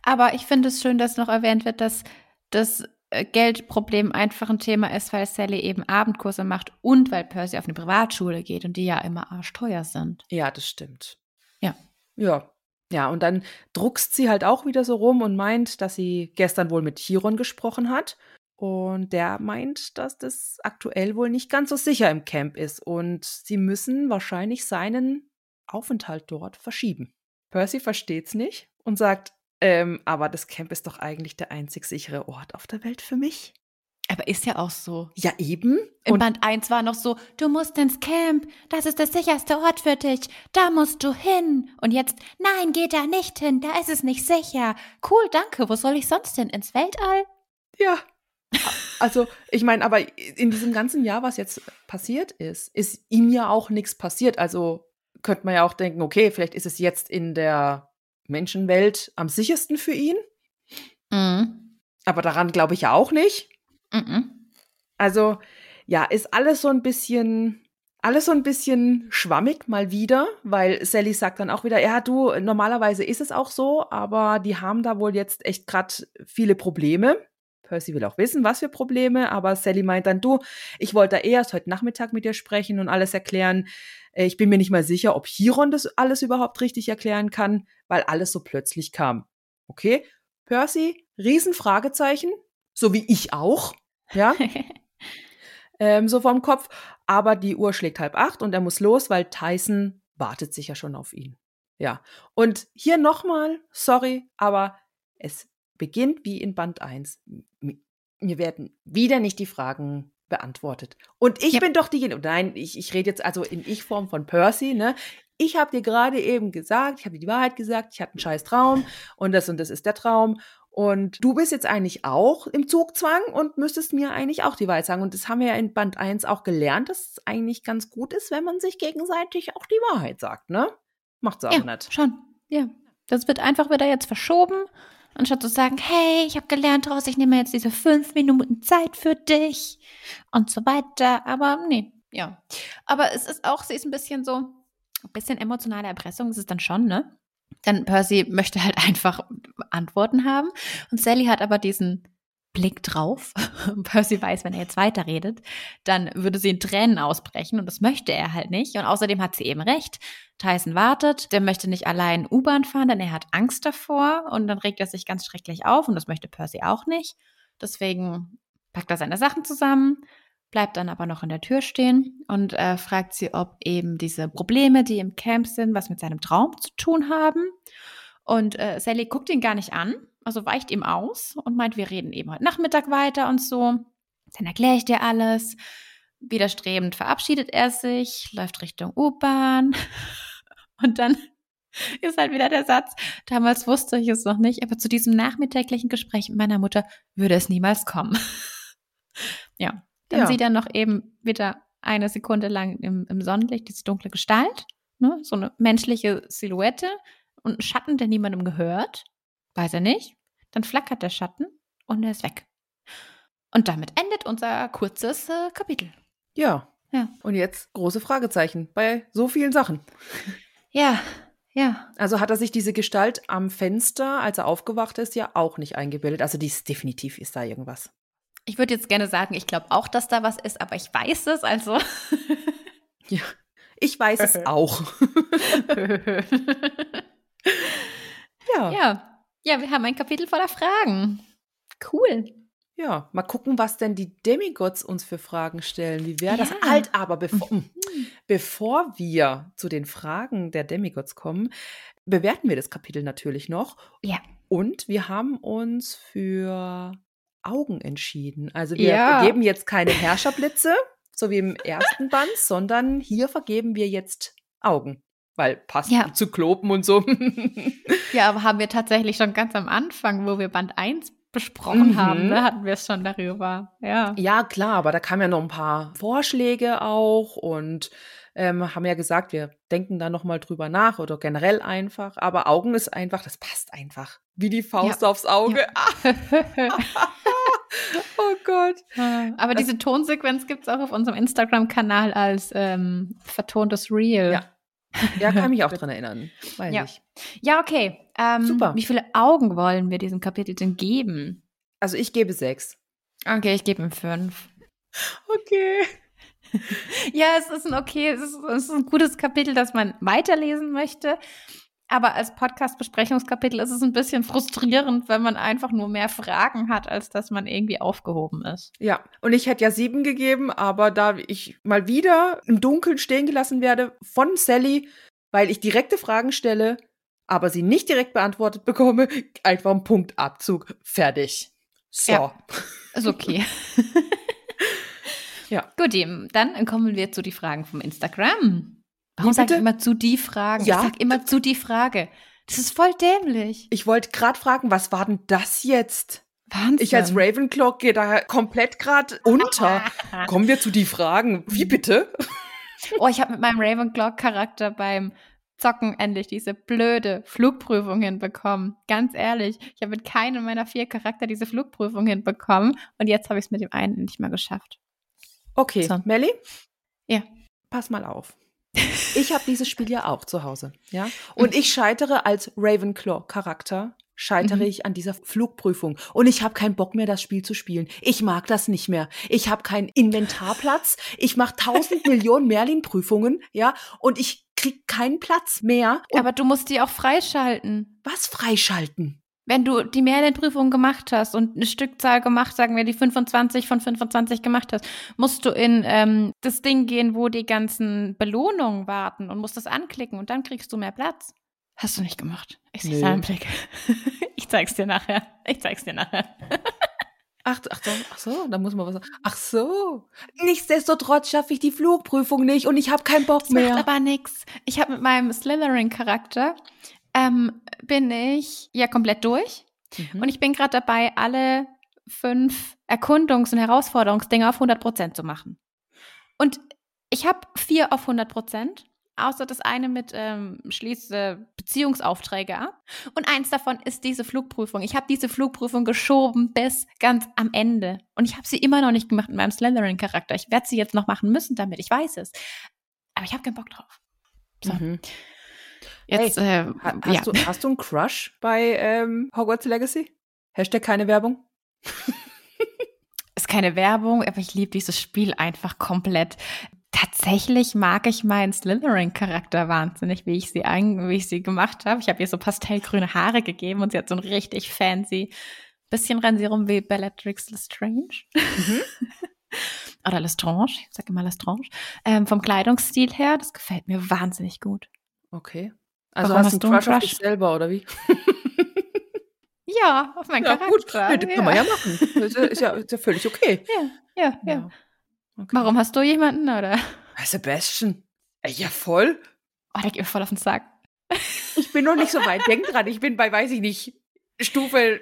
Aber ich finde es schön, dass noch erwähnt wird, dass das äh, Geldproblem einfach ein Thema ist, weil Sally eben Abendkurse macht und weil Percy auf eine Privatschule geht und die ja immer arschteuer sind. Ja, das stimmt. Ja. Ja. Ja, und dann druckst sie halt auch wieder so rum und meint, dass sie gestern wohl mit Chiron gesprochen hat. Und der meint, dass das aktuell wohl nicht ganz so sicher im Camp ist und sie müssen wahrscheinlich seinen Aufenthalt dort verschieben. Percy versteht's nicht und sagt, ähm, aber das Camp ist doch eigentlich der einzig sichere Ort auf der Welt für mich. Aber ist ja auch so. Ja, eben. Im und Band 1 war noch so, du musst ins Camp, das ist der sicherste Ort für dich, da musst du hin. Und jetzt, nein, geh da nicht hin, da ist es nicht sicher. Cool, danke, wo soll ich sonst hin? Ins Weltall? Ja, also, ich meine, aber in diesem ganzen Jahr, was jetzt passiert ist, ist ihm ja auch nichts passiert. Also könnte man ja auch denken, okay, vielleicht ist es jetzt in der Menschenwelt am sichersten für ihn. Mhm. Aber daran glaube ich ja auch nicht. Mhm. Also, ja, ist alles so ein bisschen, alles so ein bisschen schwammig mal wieder, weil Sally sagt dann auch wieder, ja, du, normalerweise ist es auch so, aber die haben da wohl jetzt echt gerade viele Probleme. Percy will auch wissen, was für Probleme, aber Sally meint dann, du, ich wollte erst heute Nachmittag mit dir sprechen und alles erklären. Äh, ich bin mir nicht mal sicher, ob Chiron das alles überhaupt richtig erklären kann, weil alles so plötzlich kam. Okay, Percy, Riesenfragezeichen, so wie ich auch, ja. ähm, so vom Kopf. Aber die Uhr schlägt halb acht und er muss los, weil Tyson wartet sicher schon auf ihn. Ja. Und hier nochmal, sorry, aber es beginnt wie in Band 1. Mir werden wieder nicht die Fragen beantwortet. Und ich ja. bin doch diejenige, nein, ich, ich rede jetzt also in Ich-Form von Percy, ne? Ich habe dir gerade eben gesagt, ich habe dir die Wahrheit gesagt, ich hatte einen scheiß Traum und das und das ist der Traum. Und du bist jetzt eigentlich auch im Zugzwang und müsstest mir eigentlich auch die Wahrheit sagen. Und das haben wir ja in Band 1 auch gelernt, dass es eigentlich ganz gut ist, wenn man sich gegenseitig auch die Wahrheit sagt, ne? Macht's auch ja, nicht. Schon, ja. Das wird einfach wieder jetzt verschoben Anstatt zu sagen, hey, ich habe gelernt daraus, ich nehme jetzt diese fünf Minuten Zeit für dich und so weiter. Aber nee, ja. Aber es ist auch, sie ist ein bisschen so, ein bisschen emotionale Erpressung, ist dann schon, ne? Denn Percy möchte halt einfach Antworten haben. Und Sally hat aber diesen Blick drauf. Percy weiß, wenn er jetzt weiterredet, dann würde sie in Tränen ausbrechen und das möchte er halt nicht. Und außerdem hat sie eben recht. Tyson wartet, der möchte nicht allein U-Bahn fahren, denn er hat Angst davor und dann regt er sich ganz schrecklich auf und das möchte Percy auch nicht. Deswegen packt er seine Sachen zusammen, bleibt dann aber noch in der Tür stehen und äh, fragt sie, ob eben diese Probleme, die im Camp sind, was mit seinem Traum zu tun haben. Und äh, Sally guckt ihn gar nicht an, also weicht ihm aus und meint, wir reden eben heute Nachmittag weiter und so. Dann erkläre ich dir alles. Widerstrebend verabschiedet er sich, läuft Richtung U-Bahn und dann ist halt wieder der Satz, damals wusste ich es noch nicht, aber zu diesem nachmittäglichen Gespräch mit meiner Mutter würde es niemals kommen. ja, dann ja. sieht er noch eben wieder eine Sekunde lang im, im Sonnenlicht diese dunkle Gestalt, ne? so eine menschliche Silhouette und ein Schatten, der niemandem gehört. Weiß er nicht. Dann flackert der Schatten und er ist weg. Und damit endet unser kurzes äh, Kapitel. Ja. Ja. Und jetzt große Fragezeichen bei so vielen Sachen. Ja, ja. Also hat er sich diese Gestalt am Fenster, als er aufgewacht ist, ja auch nicht eingebildet. Also dies definitiv ist da irgendwas. Ich würde jetzt gerne sagen, ich glaube auch, dass da was ist, aber ich weiß es, also. ja, ich weiß es auch. ja. Ja. Ja, wir haben ein Kapitel voller Fragen. Cool. Ja, mal gucken, was denn die Demigods uns für Fragen stellen. Wie wäre das? Ja. Halt, aber bevor, mhm. bevor wir zu den Fragen der Demigods kommen, bewerten wir das Kapitel natürlich noch. Ja. Und wir haben uns für Augen entschieden. Also wir ja. geben jetzt keine Herrscherblitze, so wie im ersten Band, sondern hier vergeben wir jetzt Augen weil passt ja. zu Klopen und so. ja, aber haben wir tatsächlich schon ganz am Anfang, wo wir Band 1 besprochen Mhm. haben, ne, hatten wir es schon darüber. Ja. Ja, klar, aber da kamen ja noch ein paar Vorschläge auch und ähm, haben ja gesagt, wir denken da noch mal drüber nach oder generell einfach. Aber Augen ist einfach, das passt einfach. Wie die Faust aufs Auge. oh Gott. Aber diese Tonsequenz gibt es auch auf unserem Instagram-Kanal als ähm, vertontes Reel. Ja. Ja, kann mich auch dran erinnern. Weiß Ja. ich. Ja, okay. Ähm, Super. Wie viele Augen wollen wir diesem Kapitel denn geben? Also ich gebe sechs. Okay, ich gebe ihm fünf. Okay. Ja, es ist ein okay, es ist, es ist ein gutes Kapitel, das man weiterlesen möchte. Aber als Podcast-Besprechungskapitel ist es ein bisschen frustrierend, wenn man einfach nur mehr Fragen hat, als dass man irgendwie aufgehoben ist. Ja, und ich hätte ja sieben gegeben, aber da ich mal wieder im Dunkeln stehen gelassen werde von Sally, weil ich direkte Fragen stelle, aber sie nicht direkt beantwortet bekomme, einfach ein Punktabzug. Fertig. So. Ja. Ist okay. Ja. Gut, eben. dann kommen wir zu die Fragen vom Instagram. Warum sage ich immer zu die Fragen? Ja. Ich sag immer zu die Frage. Das ist voll dämlich. Ich wollte gerade fragen, was war denn das jetzt? Wahnsinn. Ich als Ravenclaw gehe da komplett gerade unter. Kommen wir zu die Fragen. Wie bitte? Oh, ich habe mit meinem Ravenclaw-Charakter beim Zocken endlich diese blöde Flugprüfung hinbekommen. Ganz ehrlich, ich habe mit keinem meiner vier Charakter diese Flugprüfung hinbekommen und jetzt habe ich es mit dem einen endlich mal geschafft. Okay, So. Melly? Ja. Pass mal auf. Ich habe dieses Spiel ja auch zu Hause, ja? Und ich scheitere als Ravenclaw-Charakter, scheitere Mhm. ich an dieser Flugprüfung. Und ich habe keinen Bock mehr, das Spiel zu spielen. Ich mag das nicht mehr. Ich habe keinen Inventarplatz. Ich mache tausend Millionen Merlin-Prüfungen, ja? Und ich krieg keinen Platz mehr. Und Aber du musst die auch freischalten. was freischalten? Wenn du die Mehrheitsprüfung gemacht hast und eine Stückzahl gemacht, sagen wir die 25 von 25 gemacht hast, musst du in ähm, das Ding gehen, wo die ganzen Belohnungen warten und musst das anklicken und dann kriegst du mehr Platz. Hast du nicht gemacht. Ich sehe Nö. deinen Blick. Ich zeig's dir nachher. Ich zeig's dir nachher. Ach, ach, so, ach so, da muss man was sagen. Ach so. Nichtsdestotrotz schaffe ich die Flugprüfung nicht und ich habe keinen Bock Das macht mehr. aber nix. Ich habe mit meinem Slytherin-Charakter ähm, bin ich ja komplett durch. Mhm. Und ich bin gerade dabei, alle fünf Erkundungs- und Herausforderungsdinge auf 100% zu machen. Und ich habe vier auf 100%, außer das eine mit ähm, schließe Beziehungsaufträge ab. Und eins davon ist diese Flugprüfung. Ich habe diese Flugprüfung geschoben bis ganz am Ende. Und ich habe sie immer noch nicht gemacht mit meinem Slytherin-Charakter. Ich werde sie jetzt noch machen müssen damit, ich weiß es. Aber ich habe keinen Bock drauf. So, Mhm. Jetzt, äh, Ha- Hast, ja. du, hast du einen Crush bei ähm, Hogwarts Legacy? Hashtag keine Werbung? ist keine Werbung, aber ich liebe dieses Spiel einfach komplett. Tatsächlich mag ich meinen Slytherin-Charakter wahnsinnig, wie ich sie ein, wie ich sie gemacht habe. Ich habe ihr so pastellgrüne Haare gegeben und sie hat so ein richtig fancy bisschen Rasierung wie Bellatrix Lestrange. Oder Lestrange, ich sage immer Lestrange. Ähm, vom Kleidungsstil her, das gefällt mir wahnsinnig gut. Okay. Also Warum hast hast du einen einen Crush auf Crush? dich selber, oder wie? Ja, auf meinen Ja, gut. Charakter. Nee, das kann man ja machen. Ist ja, ist ja, ist ja völlig okay. Ja, ja, ja. Okay. Warum hast du jemanden, oder? Sebastian. Ey, Ja, voll. Oh, der geht mir voll auf den Sack. Ich bin noch nicht so weit. Denk dran, ich bin bei, weiß ich nicht, Stufe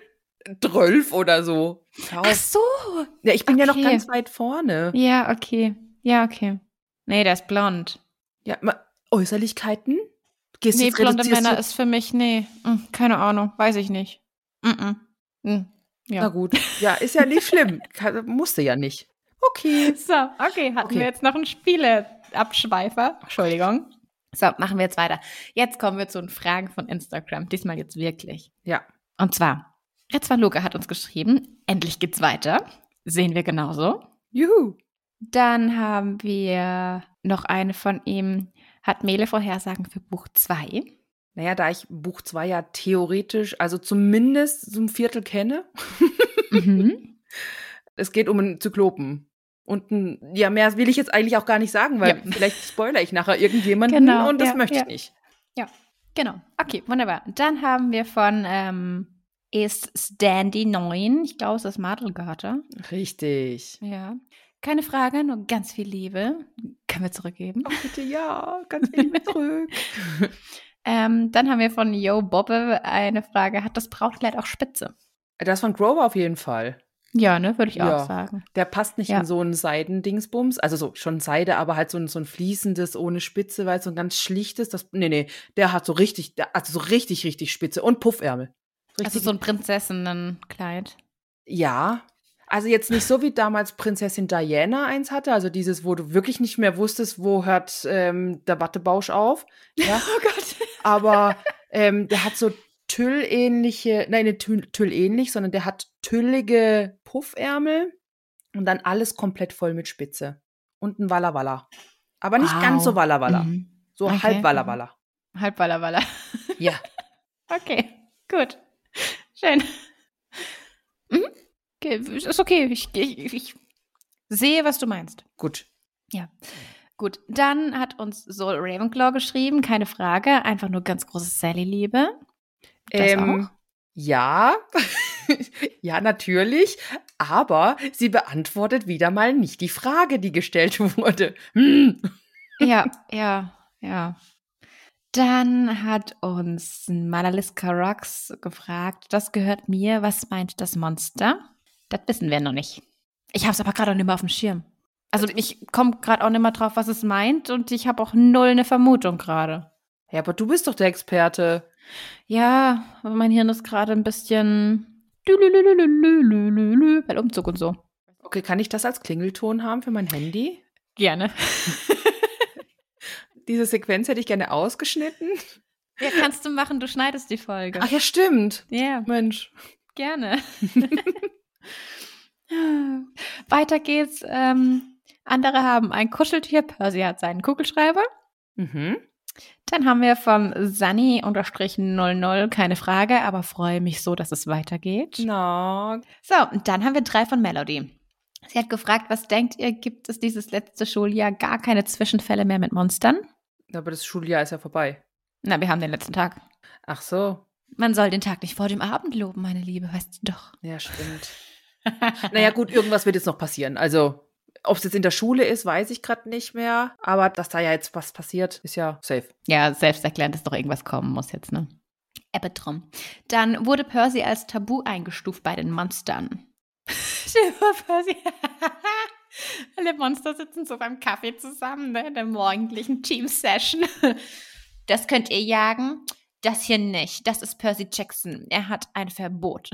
12 oder so. Schau. Ach so. Ja, ich bin ja noch okay. ganz weit vorne. Ja, okay. Ja, okay. Nee, der ist blond. Ja, Äußerlichkeiten? Gehst nee, blonde Männer du- ist für mich, nee, mm, keine Ahnung, weiß ich nicht. -mm. Mm. Ja. Na gut. Ja, ist ja nicht schlimm. Kann, musste ja nicht. Okay. So, okay, hatten Okay. wir jetzt noch einen Spieleabschweifer. Entschuldigung. So, machen wir jetzt weiter. Jetzt kommen wir zu den Fragen von Instagram. Diesmal jetzt wirklich. Ja. Und zwar, Retzwa Luca hat uns geschrieben, endlich geht's weiter. Sehen wir genauso. Juhu. Dann haben wir noch eine von ihm, hat Mele Vorhersagen für Buch 2. Naja, da ich Buch 2 ja theoretisch, also zumindest zum Viertel kenne, Mhm. es geht um einen Zyklopen. Und ein, ja, mehr will ich jetzt eigentlich auch gar nicht sagen, weil Ja. vielleicht spoiler ich nachher irgendjemanden Genau, und das ja, möchte ja. ich nicht. Genau. Okay, wunderbar. Dann haben wir von ähm, ist Standy 9. Ich glaube, es ist Madelgarter. Richtig. Ja. Keine Frage, nur ganz viel Liebe. Können wir zurückgeben. Oh, bitte ja, ganz viel Liebe zurück. Ähm, dann haben wir von Yo Bobbe eine Frage: Hat das Brautkleid auch Spitze? Das von Grover auf jeden Fall. Ja, ne, würde ich Ja. auch sagen. Der passt nicht Ja. in so ein Seidendingsbums. Also so schon Seide, aber halt so ein, so ein fließendes ohne Spitze, weil so ein ganz schlichtes. Das, nee, nee, der hat so richtig, der, also so richtig, richtig Spitze und Puffärmel. Also Richtig, so ein Prinzessinnenkleid. ja. Also jetzt nicht so wie damals Prinzessin Diana eins hatte, also dieses, wo du wirklich nicht mehr wusstest, wo hört ähm, der Wattebausch auf. Ja. Oh Gott. aber ähm, der hat so Tüllähnliche, nein, nicht Tüll, Tüllähnlich, sondern der hat tüllige Puffärmel und dann alles komplett voll mit Spitze. Und ein Walla Walla. Aber nicht Wow. ganz so Walla Walla. Mhm. So Okay. halb Walla Walla. Halb Walla Walla. Ja. Okay, gut. Schön. Ist okay. Ich, ich, ich sehe, was du meinst. Gut. Gut, dann hat uns Soul Ravenclaw geschrieben, keine Frage, einfach nur ganz große Sally-Liebe. Ähm, ja. ja, natürlich. Aber sie beantwortet wieder mal nicht die Frage, die gestellt wurde. Hm. Ja, ja, ja. Dann hat uns Malaliska Rocks gefragt, das gehört mir, was meint das Monster? Das wissen wir noch nicht. Ich habe es aber gerade auch nicht mehr auf dem Schirm. Also ich komme gerade auch nicht mehr drauf, was es meint und ich habe auch null eine Vermutung gerade. Ja, aber du bist doch der Experte. Ja, aber mein Hirn ist gerade ein bisschen weil Umzug und so. Okay, kann ich das als Klingelton haben für mein Handy? Gerne. Diese Sequenz hätte ich gerne ausgeschnitten. Ja, kannst du machen, du schneidest die Folge. Ach ja, stimmt. Ja. Mensch. Gerne. Weiter geht's. Ähm, andere haben ein Kuscheltier. Percy hat seinen Kugelschreiber. Mhm. Dann haben wir von Sunny-00 keine Frage, aber freue mich so, dass es weitergeht. Na, So, und dann haben wir drei von Melody. Sie hat gefragt, was denkt ihr, gibt es dieses letzte Schuljahr gar keine Zwischenfälle mehr mit Monstern? aber das Schuljahr ist ja vorbei. Na, wir haben den letzten Tag. Ach so. Man soll den Tag nicht vor dem Abend loben, meine Liebe, weißt du doch. Ja, stimmt. naja, gut, irgendwas wird jetzt noch passieren. Also, ob es jetzt in der Schule ist, weiß ich gerade nicht mehr. Aber dass da ja jetzt was passiert, ist ja safe. Ja, selbsterklärend, dass doch irgendwas kommen muss jetzt, ne? Ebbe drum. Dann wurde Percy als Tabu eingestuft bei den Monstern. Stell Percy. Alle Monster sitzen so beim Kaffee zusammen, ne? In der morgendlichen Team-Session. Das könnt ihr jagen. Das hier nicht. Das ist Percy Jackson. Er hat ein Verbot.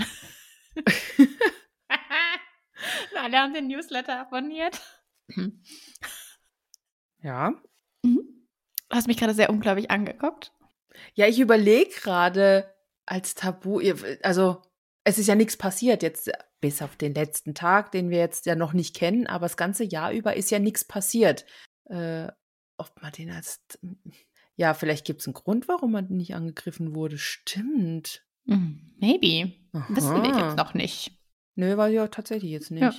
Alle haben den Newsletter abonniert. Ja. Du hast mich gerade sehr unglaublich angeguckt. Ja, ich überlege gerade als Tabu, also es ist ja nichts passiert jetzt, bis auf den letzten Tag, den wir jetzt ja noch nicht kennen, aber das ganze Jahr über ist ja nichts passiert. Äh, ob man den als, ja, vielleicht gibt es einen Grund, warum man nicht angegriffen wurde. Stimmt. Hm, Maybe. Wissen wir Aha. jetzt noch nicht. Nö, war ja tatsächlich jetzt nicht. Ja.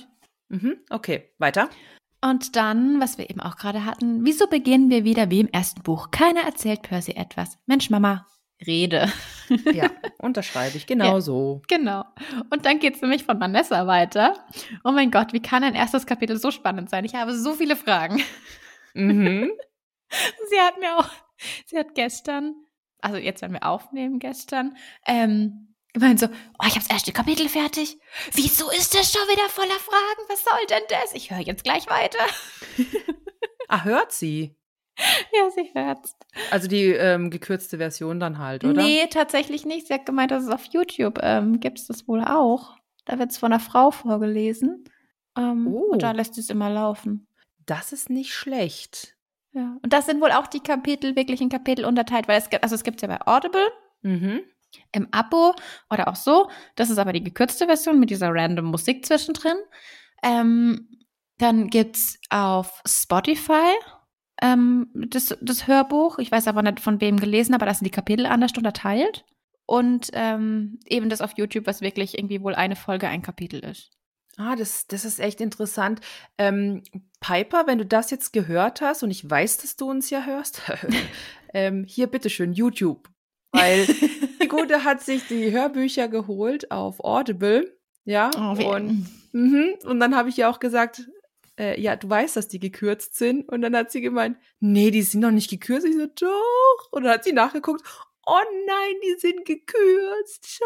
Mhm, okay, weiter. Und dann, was wir eben auch gerade hatten, wieso beginnen wir wieder wie im ersten Buch? Keiner erzählt Percy etwas. Mensch, Mama, rede. Ja, unterschreibe ich, genau Ja. so. Genau. Und dann geht es nämlich von Vanessa weiter. Oh mein Gott, wie kann ein erstes Kapitel so spannend sein? Ich habe so viele Fragen. Mhm. Sie hat mir auch, sie hat gestern, also jetzt, wenn wir aufnehmen, gestern, ähm, gemeint so, oh, ich habe das erste Kapitel fertig. Wieso ist das schon wieder voller Fragen? Was soll denn das? Ich höre jetzt gleich weiter. Ah, hört sie. Ja, sie hört's. Also die ähm, gekürzte Version dann halt, oder? Nee, tatsächlich nicht. Sie hat gemeint, dass es auf YouTube ähm, gibt es das wohl auch. Da wird es von einer Frau vorgelesen. Ähm, Oh. Und da lässt sie es immer laufen. Das ist nicht schlecht. Ja. Und das sind wohl auch die Kapitel wirklich in Kapitel unterteilt, weil es gibt, also es gibt ja bei Audible Mhm. Im Abo oder auch so. Das ist aber die gekürzte Version mit dieser random Musik zwischendrin. Ähm, dann gibt's auf Spotify ähm, das, das Hörbuch. Ich weiß aber nicht von wem gelesen, aber da sind die Kapitel anders unterteilt. Und ähm, eben das auf YouTube, was wirklich irgendwie wohl eine Folge, ein Kapitel ist. Ah, das, das ist echt interessant. Ähm, Piper, wenn du das jetzt gehört hast, und ich weiß, dass du uns ja hörst, ähm, hier bitteschön, YouTube. Weil die Gute hat sich die Hörbücher geholt auf Audible. Ja, Oh, und, mhm, und dann habe ich ihr auch gesagt, äh, ja, du weißt, dass die gekürzt sind. Und dann hat sie gemeint, nee, die sind noch nicht gekürzt. Ich so, doch. Und dann hat sie nachgeguckt, oh nein, die sind gekürzt.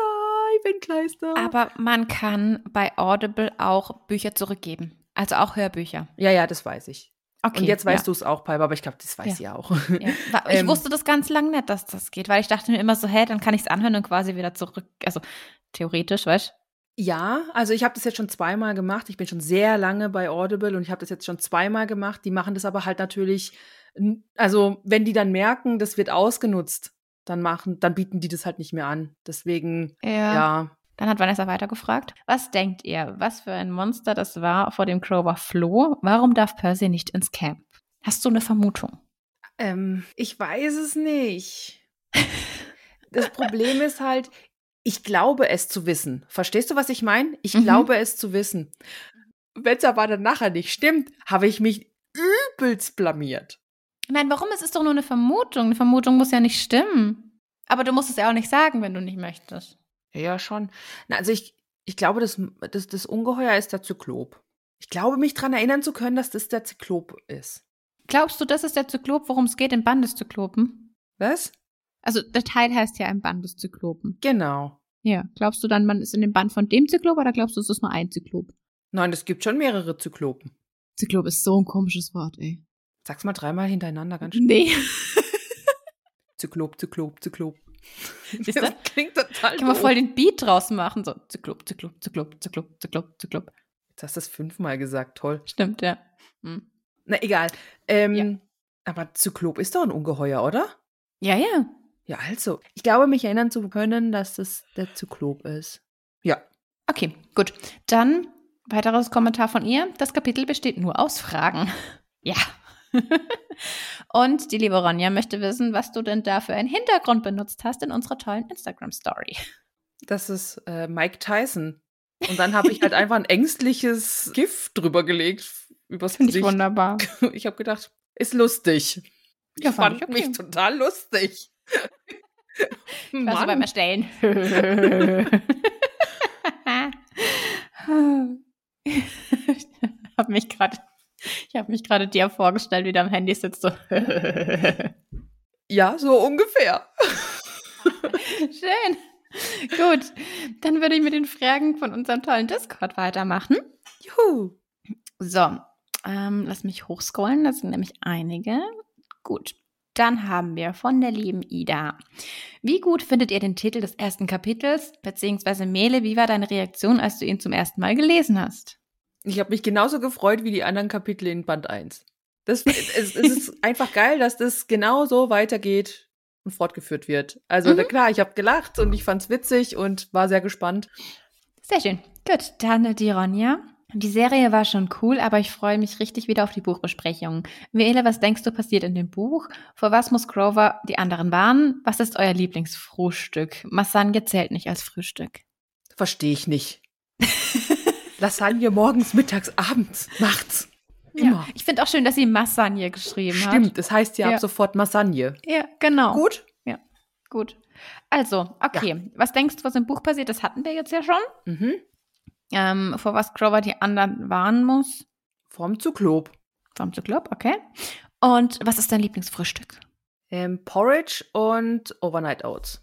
Scheibenkleister. Aber man kann bei Audible auch Bücher zurückgeben. Also auch Hörbücher. Ja, ja, das weiß ich. Okay. Und jetzt weißt ja. du es auch, Piper, aber ich glaube, das weiß Ja. sie auch. Ja. Ich Ähm, wusste das ganz lang nicht, dass das geht, weil ich dachte mir immer so, hä, dann kann ich es anhören und quasi wieder zurück. Also theoretisch, weißt Ja, also ich habe das jetzt schon zweimal gemacht. Ich bin schon sehr lange bei Audible und ich habe das jetzt schon zweimal gemacht. Die machen das aber halt natürlich, also wenn die dann merken, das wird ausgenutzt, dann machen, dann bieten die das halt nicht mehr an. Deswegen, ja. Dann hat Vanessa weitergefragt. Was denkt ihr, was für ein Monster das war, vor dem Grover floh? Warum darf Percy nicht ins Camp? Hast du eine Vermutung? Ähm, ich weiß es nicht. Das Problem ist halt, ich glaube es zu wissen. Verstehst du, was ich meine? Ich Mhm. glaube es zu wissen. Wenn es aber dann nachher nicht stimmt, habe ich mich übelst blamiert. Nein, warum? Es ist doch nur eine Vermutung. Eine Vermutung muss ja nicht stimmen. Aber du musst es ja auch nicht sagen, wenn du nicht möchtest. Ja, ja, schon. Na, also ich, ich glaube, das, das, das Ungeheuer ist der Zyklop. Ich glaube, mich daran erinnern zu können, dass das der Zyklop ist. Glaubst du, das ist der Zyklop, worum es geht im Band des Zyklopen? Was? Also der Teil heißt ja im Band des Zyklopen. Genau. Ja. Glaubst du dann, man ist in dem Band von dem Zyklop oder glaubst du, es ist nur ein Zyklop? Nein, es gibt schon mehrere Zyklopen. Zyklop ist so ein komisches Wort, ey. Sag's mal dreimal hintereinander ganz schnell. Nee. Zyklop, Zyklop, Zyklop. Siehst du? Das klingt total Kann man voll den Beat draus machen. So, Zyklop, Zyklop, Zyklop, Zyklop, Zyklop, Zyklop. Jetzt hast du es fünfmal gesagt, toll. Stimmt, ja. Hm. Na, egal. Ähm, Ja. Aber Zyklop ist doch ein Ungeheuer, oder? Ja, ja. Ja, also. Ich glaube, mich erinnern zu können, dass das der Zyklop ist. Ja. Okay, gut. Dann weiteres Kommentar von ihr. Das Kapitel besteht nur aus Fragen. Ja. Und die liebe Ronja möchte wissen, was du denn da für einen Hintergrund benutzt hast in unserer tollen Instagram-Story. Das ist äh, Mike Tyson. Und dann habe ich halt einfach ein ängstliches Gift drüber gelegt. Übers Finde ich Gesicht. wunderbar. Ich habe gedacht, ist lustig. Ja, ich fand ich okay. mich total lustig. Ich war so beim. Erstellen. ich habe mich gerade ich habe mich gerade dir vorgestellt, wie du am Handy sitzt. So. Ja, so ungefähr. Schön. Gut, dann würde ich mit den Fragen von unserem tollen Discord weitermachen. Juhu. So, ähm, lass mich hochscrollen, das sind nämlich einige. Gut, dann haben wir von der lieben Ida. Wie gut findet ihr den Titel des ersten Kapitels? Beziehungsweise Mele, wie war deine Reaktion, als du ihn zum ersten Mal gelesen hast? Ich habe mich genauso gefreut wie die anderen Kapitel in Band 1. Das, es, es ist einfach geil, dass das genau so weitergeht und fortgeführt wird. Also Mhm. klar, ich habe gelacht und ich fand's witzig und war sehr gespannt. Sehr schön. Gut, dann die Ronja. Die Serie war schon cool, aber ich freue mich richtig wieder auf die Buchbesprechung. Mele, was denkst du passiert in dem Buch? Vor was muss Grover die anderen warnen? Was ist euer Lieblingsfrühstück? Massagne zählt nicht als Frühstück. Verstehe ich nicht. Lasagne morgens, mittags, abends, nachts. Ja, Immer. ich finde auch schön, dass sie Massagne geschrieben hat. Stimmt, das heißt ja, Ja. ab sofort Masagne. Ja, genau. Gut? Gut. Also, okay. Was denkst du, was im Buch passiert? Das hatten wir jetzt ja schon. Mhm. Ähm, vor was Grover die anderen warnen muss. Vom Zyklop. Vom Zyklop, okay. Und was ist dein Lieblingsfrühstück? Ähm, Porridge und Overnight Oats.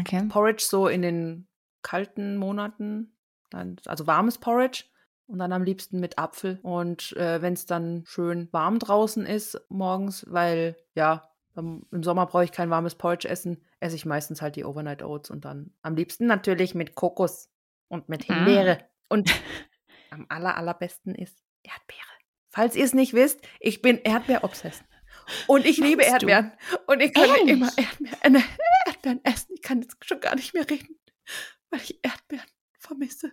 Okay. Porridge so in den kalten Monaten, dann, also warmes Porridge und dann am liebsten mit Apfel. Und äh, wenn es dann schön warm draußen ist morgens, weil ja, im Sommer brauche ich kein warmes Porridge essen, esse ich meistens halt die Overnight Oats und dann am liebsten natürlich mit Kokos und mit Ah. Himbeere. Und am aller, allerbesten ist Erdbeere. Falls ihr es nicht wisst, ich bin Erdbeer-obsessed. Und ich liebe Meinst du? Erdbeeren. Und ich kann Ehrlich? immer Erdbeeren, äh, Erdbeeren essen. Ich kann jetzt schon gar nicht mehr reden, weil ich Erdbeeren vermisse.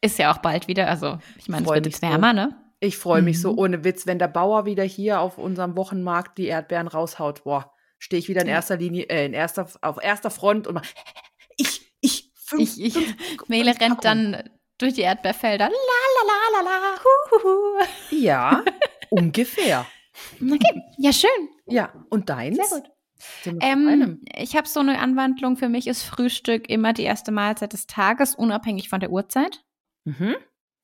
Ist ja auch bald wieder, also ich meine, es wird mich jetzt so. wärmer, ne? Ich freue mich so Mhm. ohne Witz, wenn der Bauer wieder hier auf unserem Wochenmarkt die Erdbeeren raushaut. Boah, stehe ich wieder in erster Linie, äh, in erster, auf erster Front und mach, ich, ich, fünf, Ich, ich, fünf, Mele rennt dann durch die Erdbeerfelder. La la la la la. Hu, hu, hu. Ja, ungefähr. Okay, ja schön. Ja, und deins? Sehr gut. Ähm, ich habe so eine Anwandlung. Für mich ist Frühstück immer die erste Mahlzeit des Tages, unabhängig von der Uhrzeit. Mhm.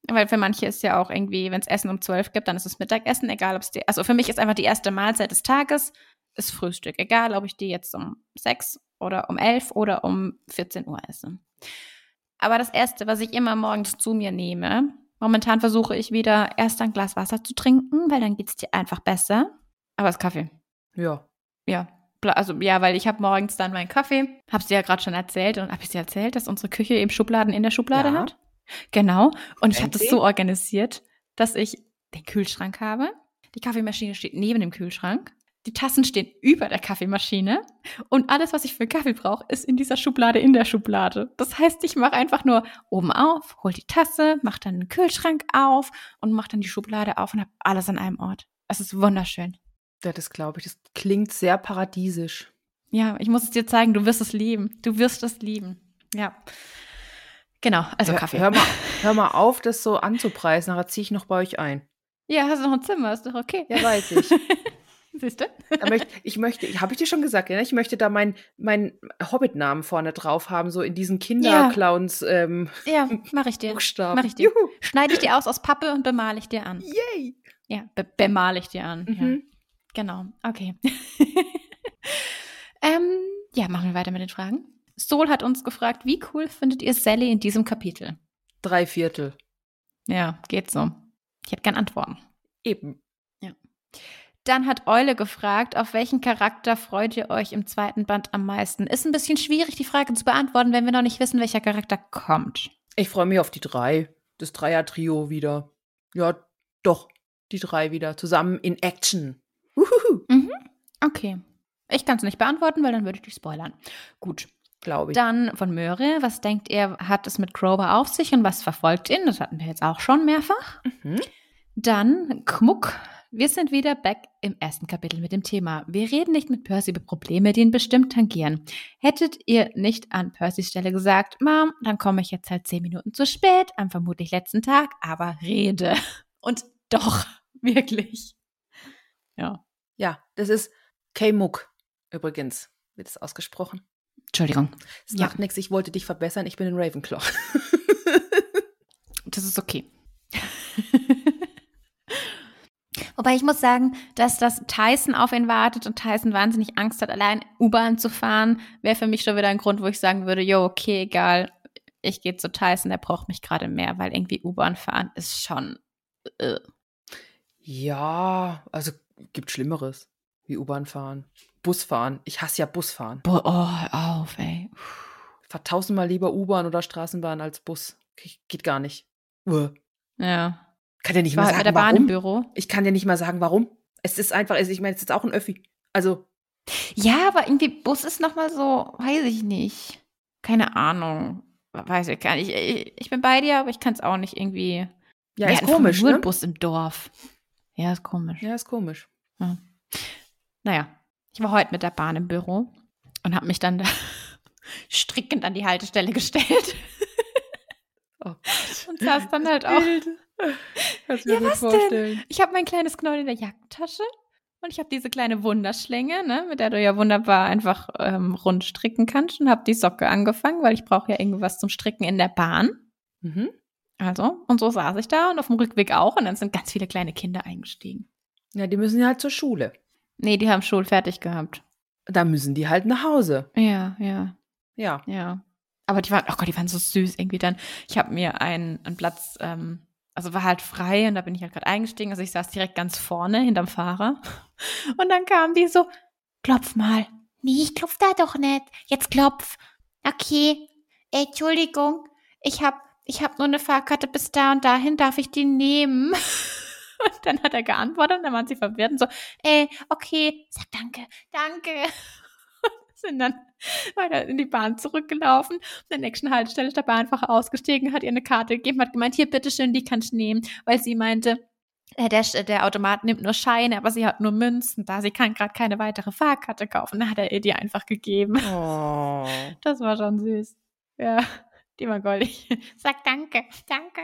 Weil für manche ist ja auch irgendwie, wenn es Essen um 12 gibt, dann ist es Mittagessen, egal ob es die, also für mich ist einfach die erste Mahlzeit des Tages, ist Frühstück. Egal, ob ich die jetzt um 6 oder um 11 oder um 14 Uhr esse. Aber das Erste, was ich immer morgens zu mir nehme, momentan versuche ich wieder erst ein Glas Wasser zu trinken, weil dann geht es dir einfach besser. Aber es ist Kaffee. Ja. Ja. Also ja, weil ich habe morgens dann meinen Kaffee, hab's dir ja gerade schon erzählt und habe ich dir erzählt, dass unsere Küche eben Schubladen in der Schublade Ja. hat. Genau. Und ich habe das so organisiert, dass ich den Kühlschrank habe. Die Kaffeemaschine steht neben dem Kühlschrank. Die Tassen stehen über der Kaffeemaschine und alles, was ich für Kaffee brauche, ist in dieser Schublade in der Schublade. Das heißt, ich mache einfach nur oben auf, hol die Tasse, mache dann den Kühlschrank auf und mache dann die Schublade auf und habe alles an einem Ort. Es ist wunderschön. Ja, das glaube ich. Das klingt sehr paradiesisch. Ja, ich muss es dir zeigen, du wirst es lieben. Du wirst es lieben. Ja. Genau, also hör, Kaffee. Hör mal, hör mal auf, das so anzupreisen. Nachher ziehe ich noch bei euch ein. Ja, hast du noch ein Zimmer, ist doch okay. Ja, weiß ich. Siehst du? Da möcht, ich möchte, habe ich dir schon gesagt, ja, ich möchte da meinen mein Hobbit-Namen vorne drauf haben, so in diesen Kinderclowns ähm, Ja, mach ich dir. Buchstaben. Mach ich dir. Juhu. Schneide ich dir aus aus Pappe und bemale ich dir an. Yay. Ja, be bemale ich dir an. Ja. Mhm. Genau, okay. ähm, ja, machen wir weiter mit den Fragen. Sol hat uns gefragt, wie cool findet ihr Sally in diesem Kapitel? Drei Viertel. Ja, geht so. Ich hätte gern Antworten. Eben. Dann hat Eule gefragt, auf welchen Charakter freut ihr euch im zweiten Band am meisten? Ist ein bisschen schwierig, die Frage zu beantworten, wenn wir noch nicht wissen, welcher Charakter kommt. Ich freue mich auf die drei. Das Dreier-Trio wieder. Ja, doch. Die drei wieder. Zusammen in Action. Okay. Ich kann es nicht beantworten, weil dann würde ich dich spoilern. Gut. Glaube ich. Dann von Möhre, was denkt ihr, hat es mit Grover auf sich und was verfolgt ihn? Das hatten wir jetzt auch schon mehrfach. Mhm. Dann Kmuck. Wir sind wieder back im ersten Kapitel mit dem Thema. Wir reden nicht mit Percy über Probleme, die ihn bestimmt tangieren. Hättet ihr nicht an Percys Stelle gesagt, Mom, dann komme ich jetzt halt zehn Minuten zu spät, am vermutlich letzten Tag, aber rede. Und doch, wirklich. Ja. Ja, das ist K-Muck. Übrigens wird es ausgesprochen. Entschuldigung. Es Ja. macht nichts, ich wollte dich verbessern, ich bin in Ravenclaw. Das ist okay. Wobei ich muss sagen, dass das Tyson auf ihn wartet und Tyson wahnsinnig Angst hat, allein U-Bahn zu fahren, wäre für mich schon wieder ein Grund, wo ich sagen würde, jo, okay, egal, ich gehe zu Tyson, der braucht mich gerade mehr, weil irgendwie U-Bahn fahren ist schon. Äh. ja, also gibt Schlimmeres. Wie U-Bahn fahren. Bus fahren. Ich hasse ja Busfahren. Boah, oh, hör auf, ey. Ich fahr tausendmal lieber U-Bahn oder Straßenbahn als Bus. Ge- Geht gar nicht. Uah. Ja. Kann dir nicht Ich mal halt bei sagen, der Bahn im warum. Büro. Ich kann dir nicht mal sagen, warum. Es ist einfach, ich meine, es ist auch ein Öffi. Also, Ja, aber irgendwie Bus ist nochmal so, weiß ich nicht. Keine Ahnung. Weiß ich gar nicht. Ich, ich bin bei dir, aber ich kann es auch nicht irgendwie. ja, Wir ist komisch, nur ne? Bus im Dorf. Ja, ist komisch. Ja, ist komisch. Naja, ich war heute mit der Bahn im Büro und habe mich dann da strickend an die Haltestelle gestellt. Oh Und saß dann halt auch. Kannst Ja, was denn? Ich habe mein kleines Knäuel in der Jackentasche und ich habe diese kleine Wunderschlinge, ne, mit der du ja wunderbar einfach ähm, rund stricken kannst und habe die Socke angefangen, weil ich brauche ja irgendwas zum Stricken in der Bahn. Mhm. Also, und so saß ich da und auf dem Rückweg auch und dann sind ganz viele kleine Kinder eingestiegen. Ja, die müssen ja halt zur Schule. Nee, die haben Schul fertig gehabt. Da müssen die halt nach Hause. Ja, ja. Ja. Ja. Aber die waren, oh Gott, die waren so süß irgendwie dann. Ich habe mir einen, einen Platz, ähm, also war halt frei und da bin ich halt gerade eingestiegen. Also ich saß direkt ganz vorne hinterm Fahrer. Und dann kamen die so, klopf mal. Nee, ich klopf da doch nicht. Jetzt klopf. Okay. Ey, Entschuldigung. Ich hab, ich hab nur eine Fahrkarte bis da und dahin. Darf ich die nehmen? Und dann hat er geantwortet und dann waren sie verwirrt und so, ey, okay, sag danke, danke. Sind dann weiter in die Bahn zurückgelaufen. An der nächsten Haltestelle ist der Bahn einfach ausgestiegen, hat ihr eine Karte gegeben, hat gemeint, hier, bitteschön, die kannst du nehmen, weil sie meinte, äh, der, der Automat nimmt nur Scheine, aber sie hat nur Münzen da. Sie kann gerade keine weitere Fahrkarte kaufen. Dann hat er ihr die einfach gegeben. Oh. Das war schon süß. Ja, die war goldig. Sag danke, danke.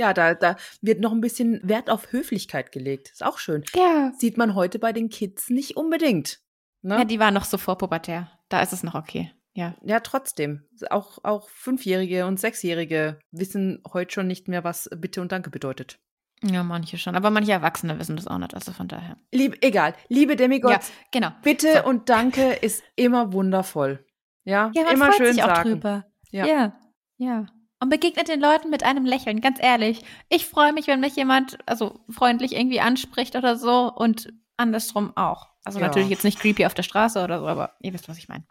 Ja, da, da wird noch ein bisschen Wert auf Höflichkeit gelegt. Ist auch schön. Ja. Sieht man heute bei den Kids nicht unbedingt. Ne? Ja, die war noch so vorpubertär. Da ist es noch okay. Ja. Ja, trotzdem. Auch, auch Fünfjährige und Sechsjährige wissen heute schon nicht mehr, was Bitte und Danke bedeutet. Ja, manche schon. Aber manche Erwachsene wissen das auch nicht. Also von daher. Lieb, egal. Liebe Demigods, ja, genau. bitte so. und danke ist immer wundervoll. Ja, ja man immer freut schön sich auch sagen. drüber. Ja. ja, ja. Und begegnet den Leuten mit einem Lächeln, ganz ehrlich. Ich freue mich, wenn mich jemand also freundlich irgendwie anspricht oder so und andersrum auch. Also Ja. natürlich jetzt nicht creepy auf der Straße oder so, aber ihr wisst, was ich meine.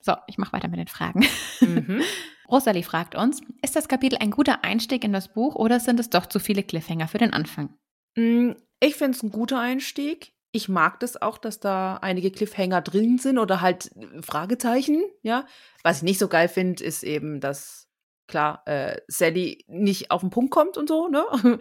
So, ich mache weiter mit den Fragen. Mhm. Rosalie fragt uns, ist das Kapitel ein guter Einstieg in das Buch oder sind es doch zu viele Cliffhanger für den Anfang? Mm, Ich finde es ein guter Einstieg. Ich mag das auch, dass da einige Cliffhanger drin sind oder halt Fragezeichen, ja. Was ich nicht so geil finde, ist eben, dass klar, äh, Sally nicht auf den Punkt kommt und so, ne?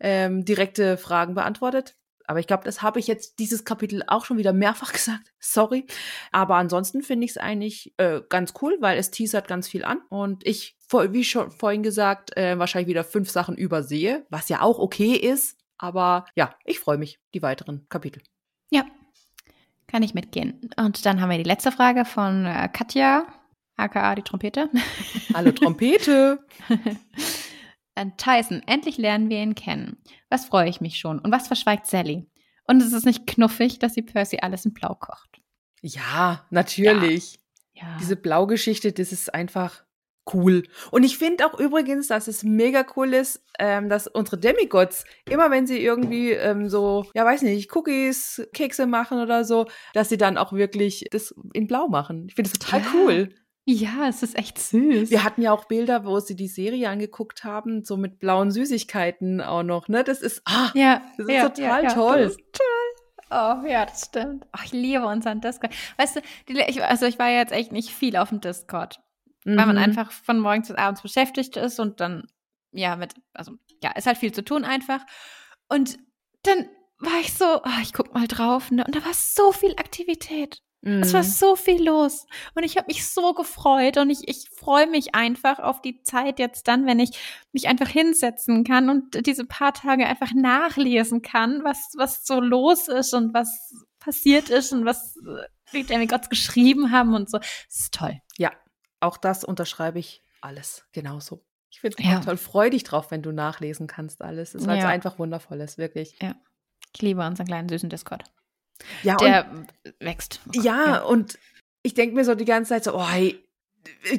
ähm, direkte Fragen beantwortet. Aber ich glaube, das habe ich jetzt dieses Kapitel auch schon wieder mehrfach gesagt. Sorry. Aber ansonsten finde ich es eigentlich äh, ganz cool, weil es teasert ganz viel an. Und ich, wie schon vorhin gesagt, äh, wahrscheinlich wieder fünf Sachen übersehe, was ja auch okay ist. Aber ja, ich freue mich, die weiteren Kapitel. Ja, kann ich mitgehen. Und dann haben wir die letzte Frage von äh, Katja, aka die Trompete. Alle Trompete. Tyson, endlich lernen wir ihn kennen. Was freue ich mich schon. Und was verschweigt Sally? Und es ist nicht knuffig, dass sie Percy alles in Blau kocht. ja, natürlich. Ja. Diese Blaugeschichte, das ist einfach cool. Und ich finde auch übrigens, dass es mega cool ist, ähm, dass unsere Demigods, immer wenn sie irgendwie ähm, so, ja weiß nicht, Cookies, Kekse machen oder so, dass sie dann auch wirklich das in Blau machen. Ich finde das total Ja. cool. Ja, es ist echt süß. Wir hatten ja auch Bilder, wo sie die Serie angeguckt haben, so mit blauen Süßigkeiten auch noch, ne? Das ist, ah, ja, das ist ja, total ja, toll. Das ist toll. Oh, ja, das stimmt. Oh, ich liebe unseren Discord. Weißt du, die, ich, also ich war ja jetzt echt nicht viel auf dem Discord. weil man Mhm. einfach von morgens bis abends beschäftigt ist und dann, ja, mit, also, ja, ist halt viel zu tun einfach. Und dann war ich so, oh, ich guck mal drauf, ne? Und da war so viel Aktivität. Es war Mhm. so viel los. Und ich habe mich so gefreut und ich, ich freue mich einfach auf die Zeit jetzt dann, wenn ich mich einfach hinsetzen kann und diese paar Tage einfach nachlesen kann, was, was so los ist und was passiert ist und was äh, die Demigods geschrieben haben und so. Das ist toll. Ja, auch das unterschreibe ich alles genauso. Ich finde es Ja. toll. Freu dich drauf, wenn du nachlesen kannst alles. Es ist Ja. einfach wundervoll ist, wirklich. Ich liebe unseren kleinen süßen Discord. Ja, Der wächst. Oh Gott, ja, und ich denke mir so die ganze Zeit so, oh, hey,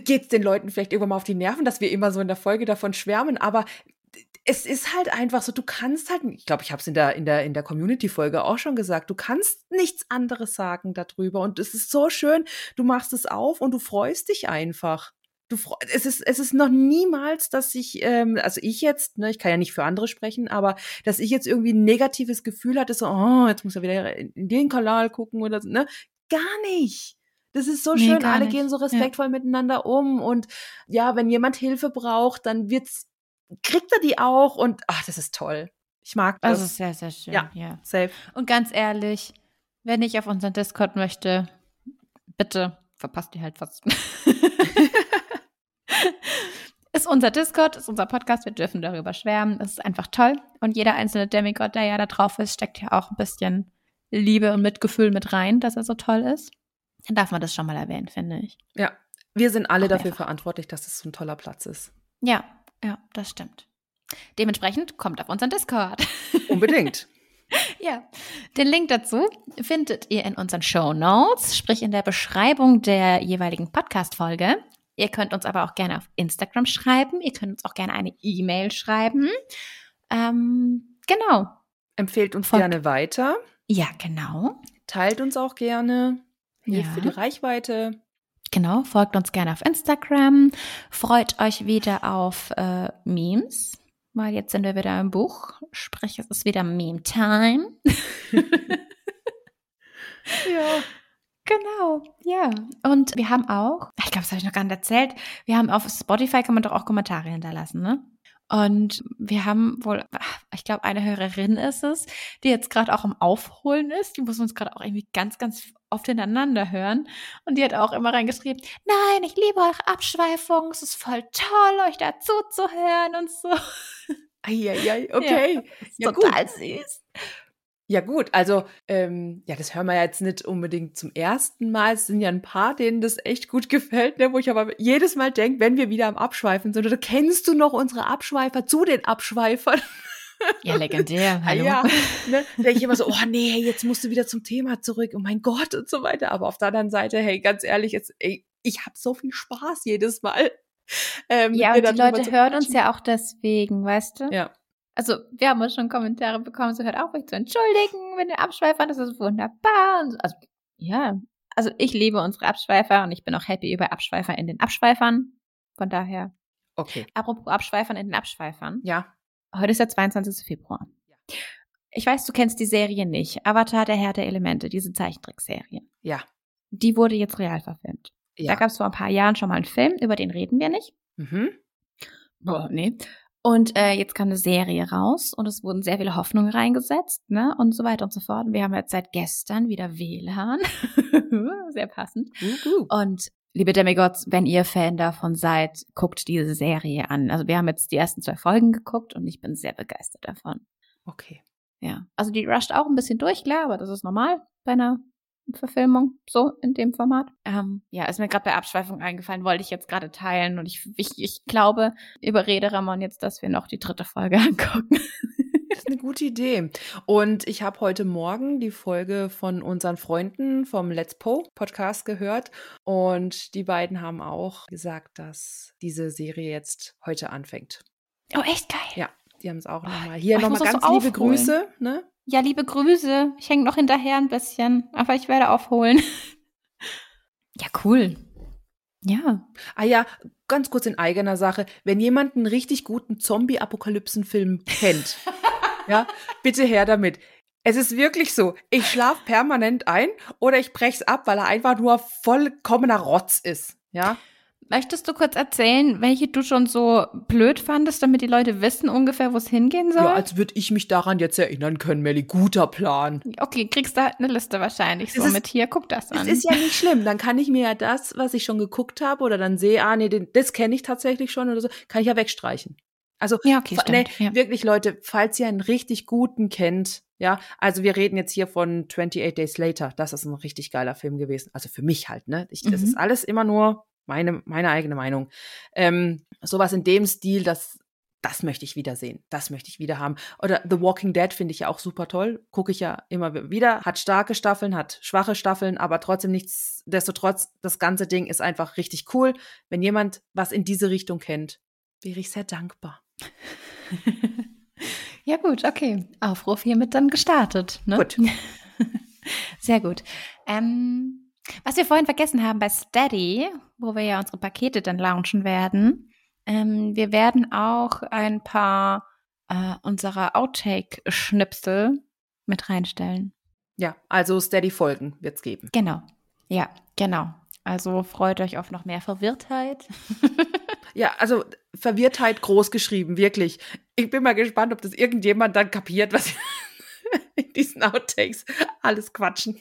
geht's den Leuten vielleicht irgendwann mal auf die Nerven, dass wir immer so in der Folge davon schwärmen, aber es ist halt einfach so, du kannst halt, ich glaube, ich habe es in der, in der, in der Community-Folge auch schon gesagt, du kannst nichts anderes sagen darüber und es ist so schön, du machst es auf und du freust dich einfach. Du es ist, es ist noch niemals, dass ich, ähm, also ich jetzt, ne, ich kann ja nicht für andere sprechen, aber dass ich jetzt irgendwie ein negatives Gefühl hatte, so, oh, jetzt muss er wieder in, den Kanal gucken oder so, ne? Gar nicht. Das ist so Nee, schön, alle nicht. gehen so Ja. respektvoll miteinander um und ja, wenn jemand Hilfe braucht, dann wird's, kriegt er die auch und ach, das ist toll. Ich mag das. Das ist sehr, sehr schön. Ja. ja. Safe. Und ganz ehrlich, wenn ich auf unseren Discord möchte, bitte verpasst ihr halt was. ist unser Discord, ist unser Podcast, wir dürfen darüber schwärmen. Es ist einfach toll. Und jeder einzelne Demigod, der ja da drauf ist, steckt ja auch ein bisschen Liebe und Mitgefühl mit rein, dass er so toll ist. Dann darf man das schon mal erwähnen, finde ich. Ja. Wir sind alle Auch dafür mehrfach. verantwortlich, dass es so ein toller Platz ist. Ja, ja, das stimmt. Dementsprechend kommt auf unseren Discord. Unbedingt. Ja, den Link dazu findet ihr in unseren Show Notes, sprich in der Beschreibung der jeweiligen Podcast-Folge. Ihr könnt uns aber auch gerne auf Instagram schreiben. Ihr könnt uns auch gerne eine E-Mail schreiben. Ähm, genau. Empfehlt uns Folgt- gerne weiter. Ja, genau. Teilt uns auch gerne. Hilft Ja. für die Reichweite. Genau. Folgt uns gerne auf Instagram. Freut euch wieder auf äh, Memes, weil jetzt sind wir wieder im Buch. Sprich, es ist wieder Meme-Time. Ja. Genau, ja. Und wir haben auch, ich glaube, das habe ich noch gar nicht erzählt, wir haben auf Spotify kann man doch auch Kommentare hinterlassen, ne? Und wir haben wohl, ich glaube, eine Hörerin ist es, die jetzt gerade auch am Aufholen ist. Die muss uns gerade auch irgendwie ganz, ganz oft hintereinander hören. Und die hat auch immer reingeschrieben, nein, ich liebe eure Abschweifung, es ist voll toll, euch dazu zu hören und so. Eieiei, okay. Ja, gut. Total süß. Ja, gut, also, ähm, ja, das hören wir jetzt nicht unbedingt zum ersten Mal. Es sind ja ein paar, denen das echt gut gefällt, ne? wo ich aber jedes Mal denke, wenn wir wieder am Abschweifen sind, oder kennst du noch unsere Abschweifer zu den Abschweifern? Ja, legendär. Hallo. ja, ne? denke ich immer so, oh nee, jetzt musst du wieder zum Thema zurück, oh mein Gott und so weiter. Aber auf der anderen Seite, hey, ganz ehrlich, jetzt, ey, ich habe so viel Spaß jedes Mal. Ähm, Ja, und die Leute hören uns ja auch deswegen, weißt du? Ja, Also, wir haben uns schon Kommentare bekommen, so hört auf, euch zu entschuldigen, wenn ihr abschweifern, das ist wunderbar. Und so. Also, ja, also ich liebe unsere Abschweifer und ich bin auch happy über Abschweifer in den Abschweifern. Von daher, okay. apropos Abschweifern in den Abschweifern. Ja, Heute ist der 22. Februar. Ich weiß, du kennst die Serie nicht. Avatar, der Herr der Elemente, diese Zeichentrickserie. ja, Die wurde jetzt real verfilmt. Da ja. gab es vor ein paar Jahren schon mal einen Film, über den reden wir nicht. Mhm. Boah, nee. Und äh, jetzt kam eine Serie raus und es wurden sehr viele Hoffnungen reingesetzt, ne? Und so weiter und so fort. Und wir haben jetzt seit gestern wieder WLAN. sehr passend. Uh, uh. Und liebe Demigods, wenn ihr Fan davon seid, guckt diese Serie an. Also wir haben jetzt die ersten zwei Folgen geguckt und ich bin sehr begeistert davon. Okay. Ja. Also die rusht auch ein bisschen durch, klar, aber das ist normal bei einer Verfilmung, so in dem Format. Ähm, ja, ist mir gerade bei Abschweifung eingefallen, wollte ich jetzt gerade teilen und ich, ich, ich glaube, überrede Ramon jetzt, dass wir noch die dritte Folge angucken. Das ist eine gute Idee. Und ich habe heute Morgen die Folge von unseren Freunden vom Let's Po Podcast gehört. Und die beiden haben auch gesagt, dass diese Serie jetzt heute anfängt. Oh, echt geil. Ja, die haben es auch nochmal. Hier Oh, nochmal ganz so liebe. Grüße. Ne? Ja, liebe Grüße. Ich hänge noch hinterher ein bisschen, aber ich werde aufholen. ja, cool. Ja. Ah ja, ganz kurz in eigener Sache. Wenn jemand einen richtig guten Zombie-Apokalypsen-Film kennt, ja, bitte her damit. Es ist wirklich so, ich schlafe permanent ein oder ich brech's ab, weil er einfach nur vollkommener Rotz ist. Ja, Möchtest du kurz erzählen, welche du schon so blöd fandest, damit die Leute wissen ungefähr, wo es hingehen soll? ja als würde ich mich daran jetzt erinnern können, Melly. Guter Plan. okay, kriegst du halt eine Liste wahrscheinlich Es so ist- mit hier, guck das Es an. ist ja nicht schlimm. Dann kann ich mir ja das, was ich schon geguckt habe oder dann sehe, ah nee, den, das kenne ich tatsächlich schon oder so, kann ich ja wegstreichen. Also Ja, okay, stimmt, ja. wirklich Leute, falls ihr einen richtig guten kennt, ja, also wir reden jetzt hier von 28 Days Later. Das ist ein richtig geiler Film gewesen. Also für mich halt, ne? Ich, Das Mhm. ist alles immer nur meine, meine eigene Meinung. Ähm, sowas in dem Stil, das, das möchte ich wiedersehen. Das möchte ich wieder haben. Oder The Walking Dead finde ich ja auch super toll. Gucke ich ja immer wieder. Hat starke Staffeln, hat schwache Staffeln, aber trotzdem nichtsdestotrotz, das ganze Ding ist einfach richtig cool. Wenn jemand was in diese Richtung kennt, wäre ich sehr dankbar. ja, gut, okay. Aufruf hiermit dann gestartet. Ne? Gut. Sehr gut. Ähm, was wir vorhin vergessen haben bei Steady, wo wir ja unsere Pakete dann launchen werden, ähm, wir werden auch ein paar äh, unserer Outtake-Schnipsel mit reinstellen. Ja, also Steady-Folgen wird's geben. Genau. Ja, genau. Also freut euch auf noch mehr Verwirrtheit. Ja, also Verwirrtheit groß geschrieben, wirklich. Ich bin mal gespannt, ob das irgendjemand dann kapiert, was in diesen Outtakes alles quatschen.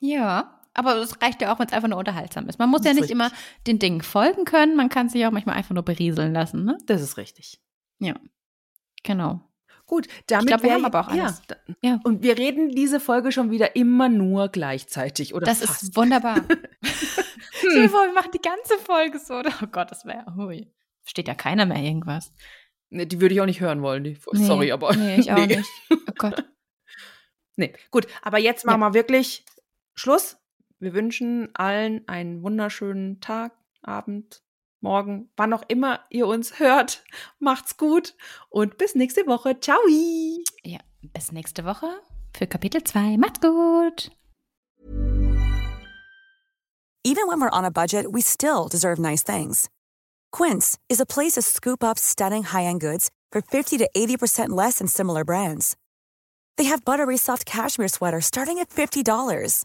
Ja, aber es reicht ja auch, wenn es einfach nur unterhaltsam ist. Man muss Das ja nicht immer den Dingen folgen können, man kann sich auch manchmal einfach nur berieseln lassen, ne? Das ist richtig. Genau. Gut, damit glaub, wir haben aber auch alles. Ja, Ja. und wir reden diese Folge schon wieder immer nur gleichzeitig oder Das fast. ist wunderbar. Stell dir vor, wir machen die ganze Folge so. Oh Gott, das wäre. Ui. Versteht ja keiner mehr irgendwas. Nee, die würde ich auch nicht hören wollen. Die, Nee, Sorry, aber Nee, ich auch nee. nicht. Oh Gott. Nee, gut, aber jetzt machen Ja. wir wirklich Schluss. Wir wünschen allen einen wunderschönen Tag, Abend, Morgen, wann auch immer ihr uns hört. Macht's gut und bis nächste Woche. Ciao. Ja, bis nächste Woche für Kapitel 2. Macht's gut. Even when we're on a budget, we still deserve nice things. Quince is a place to scoop up stunning high-end goods for 50 to 80% less than similar brands. They have buttery soft cashmere sweaters starting at $50,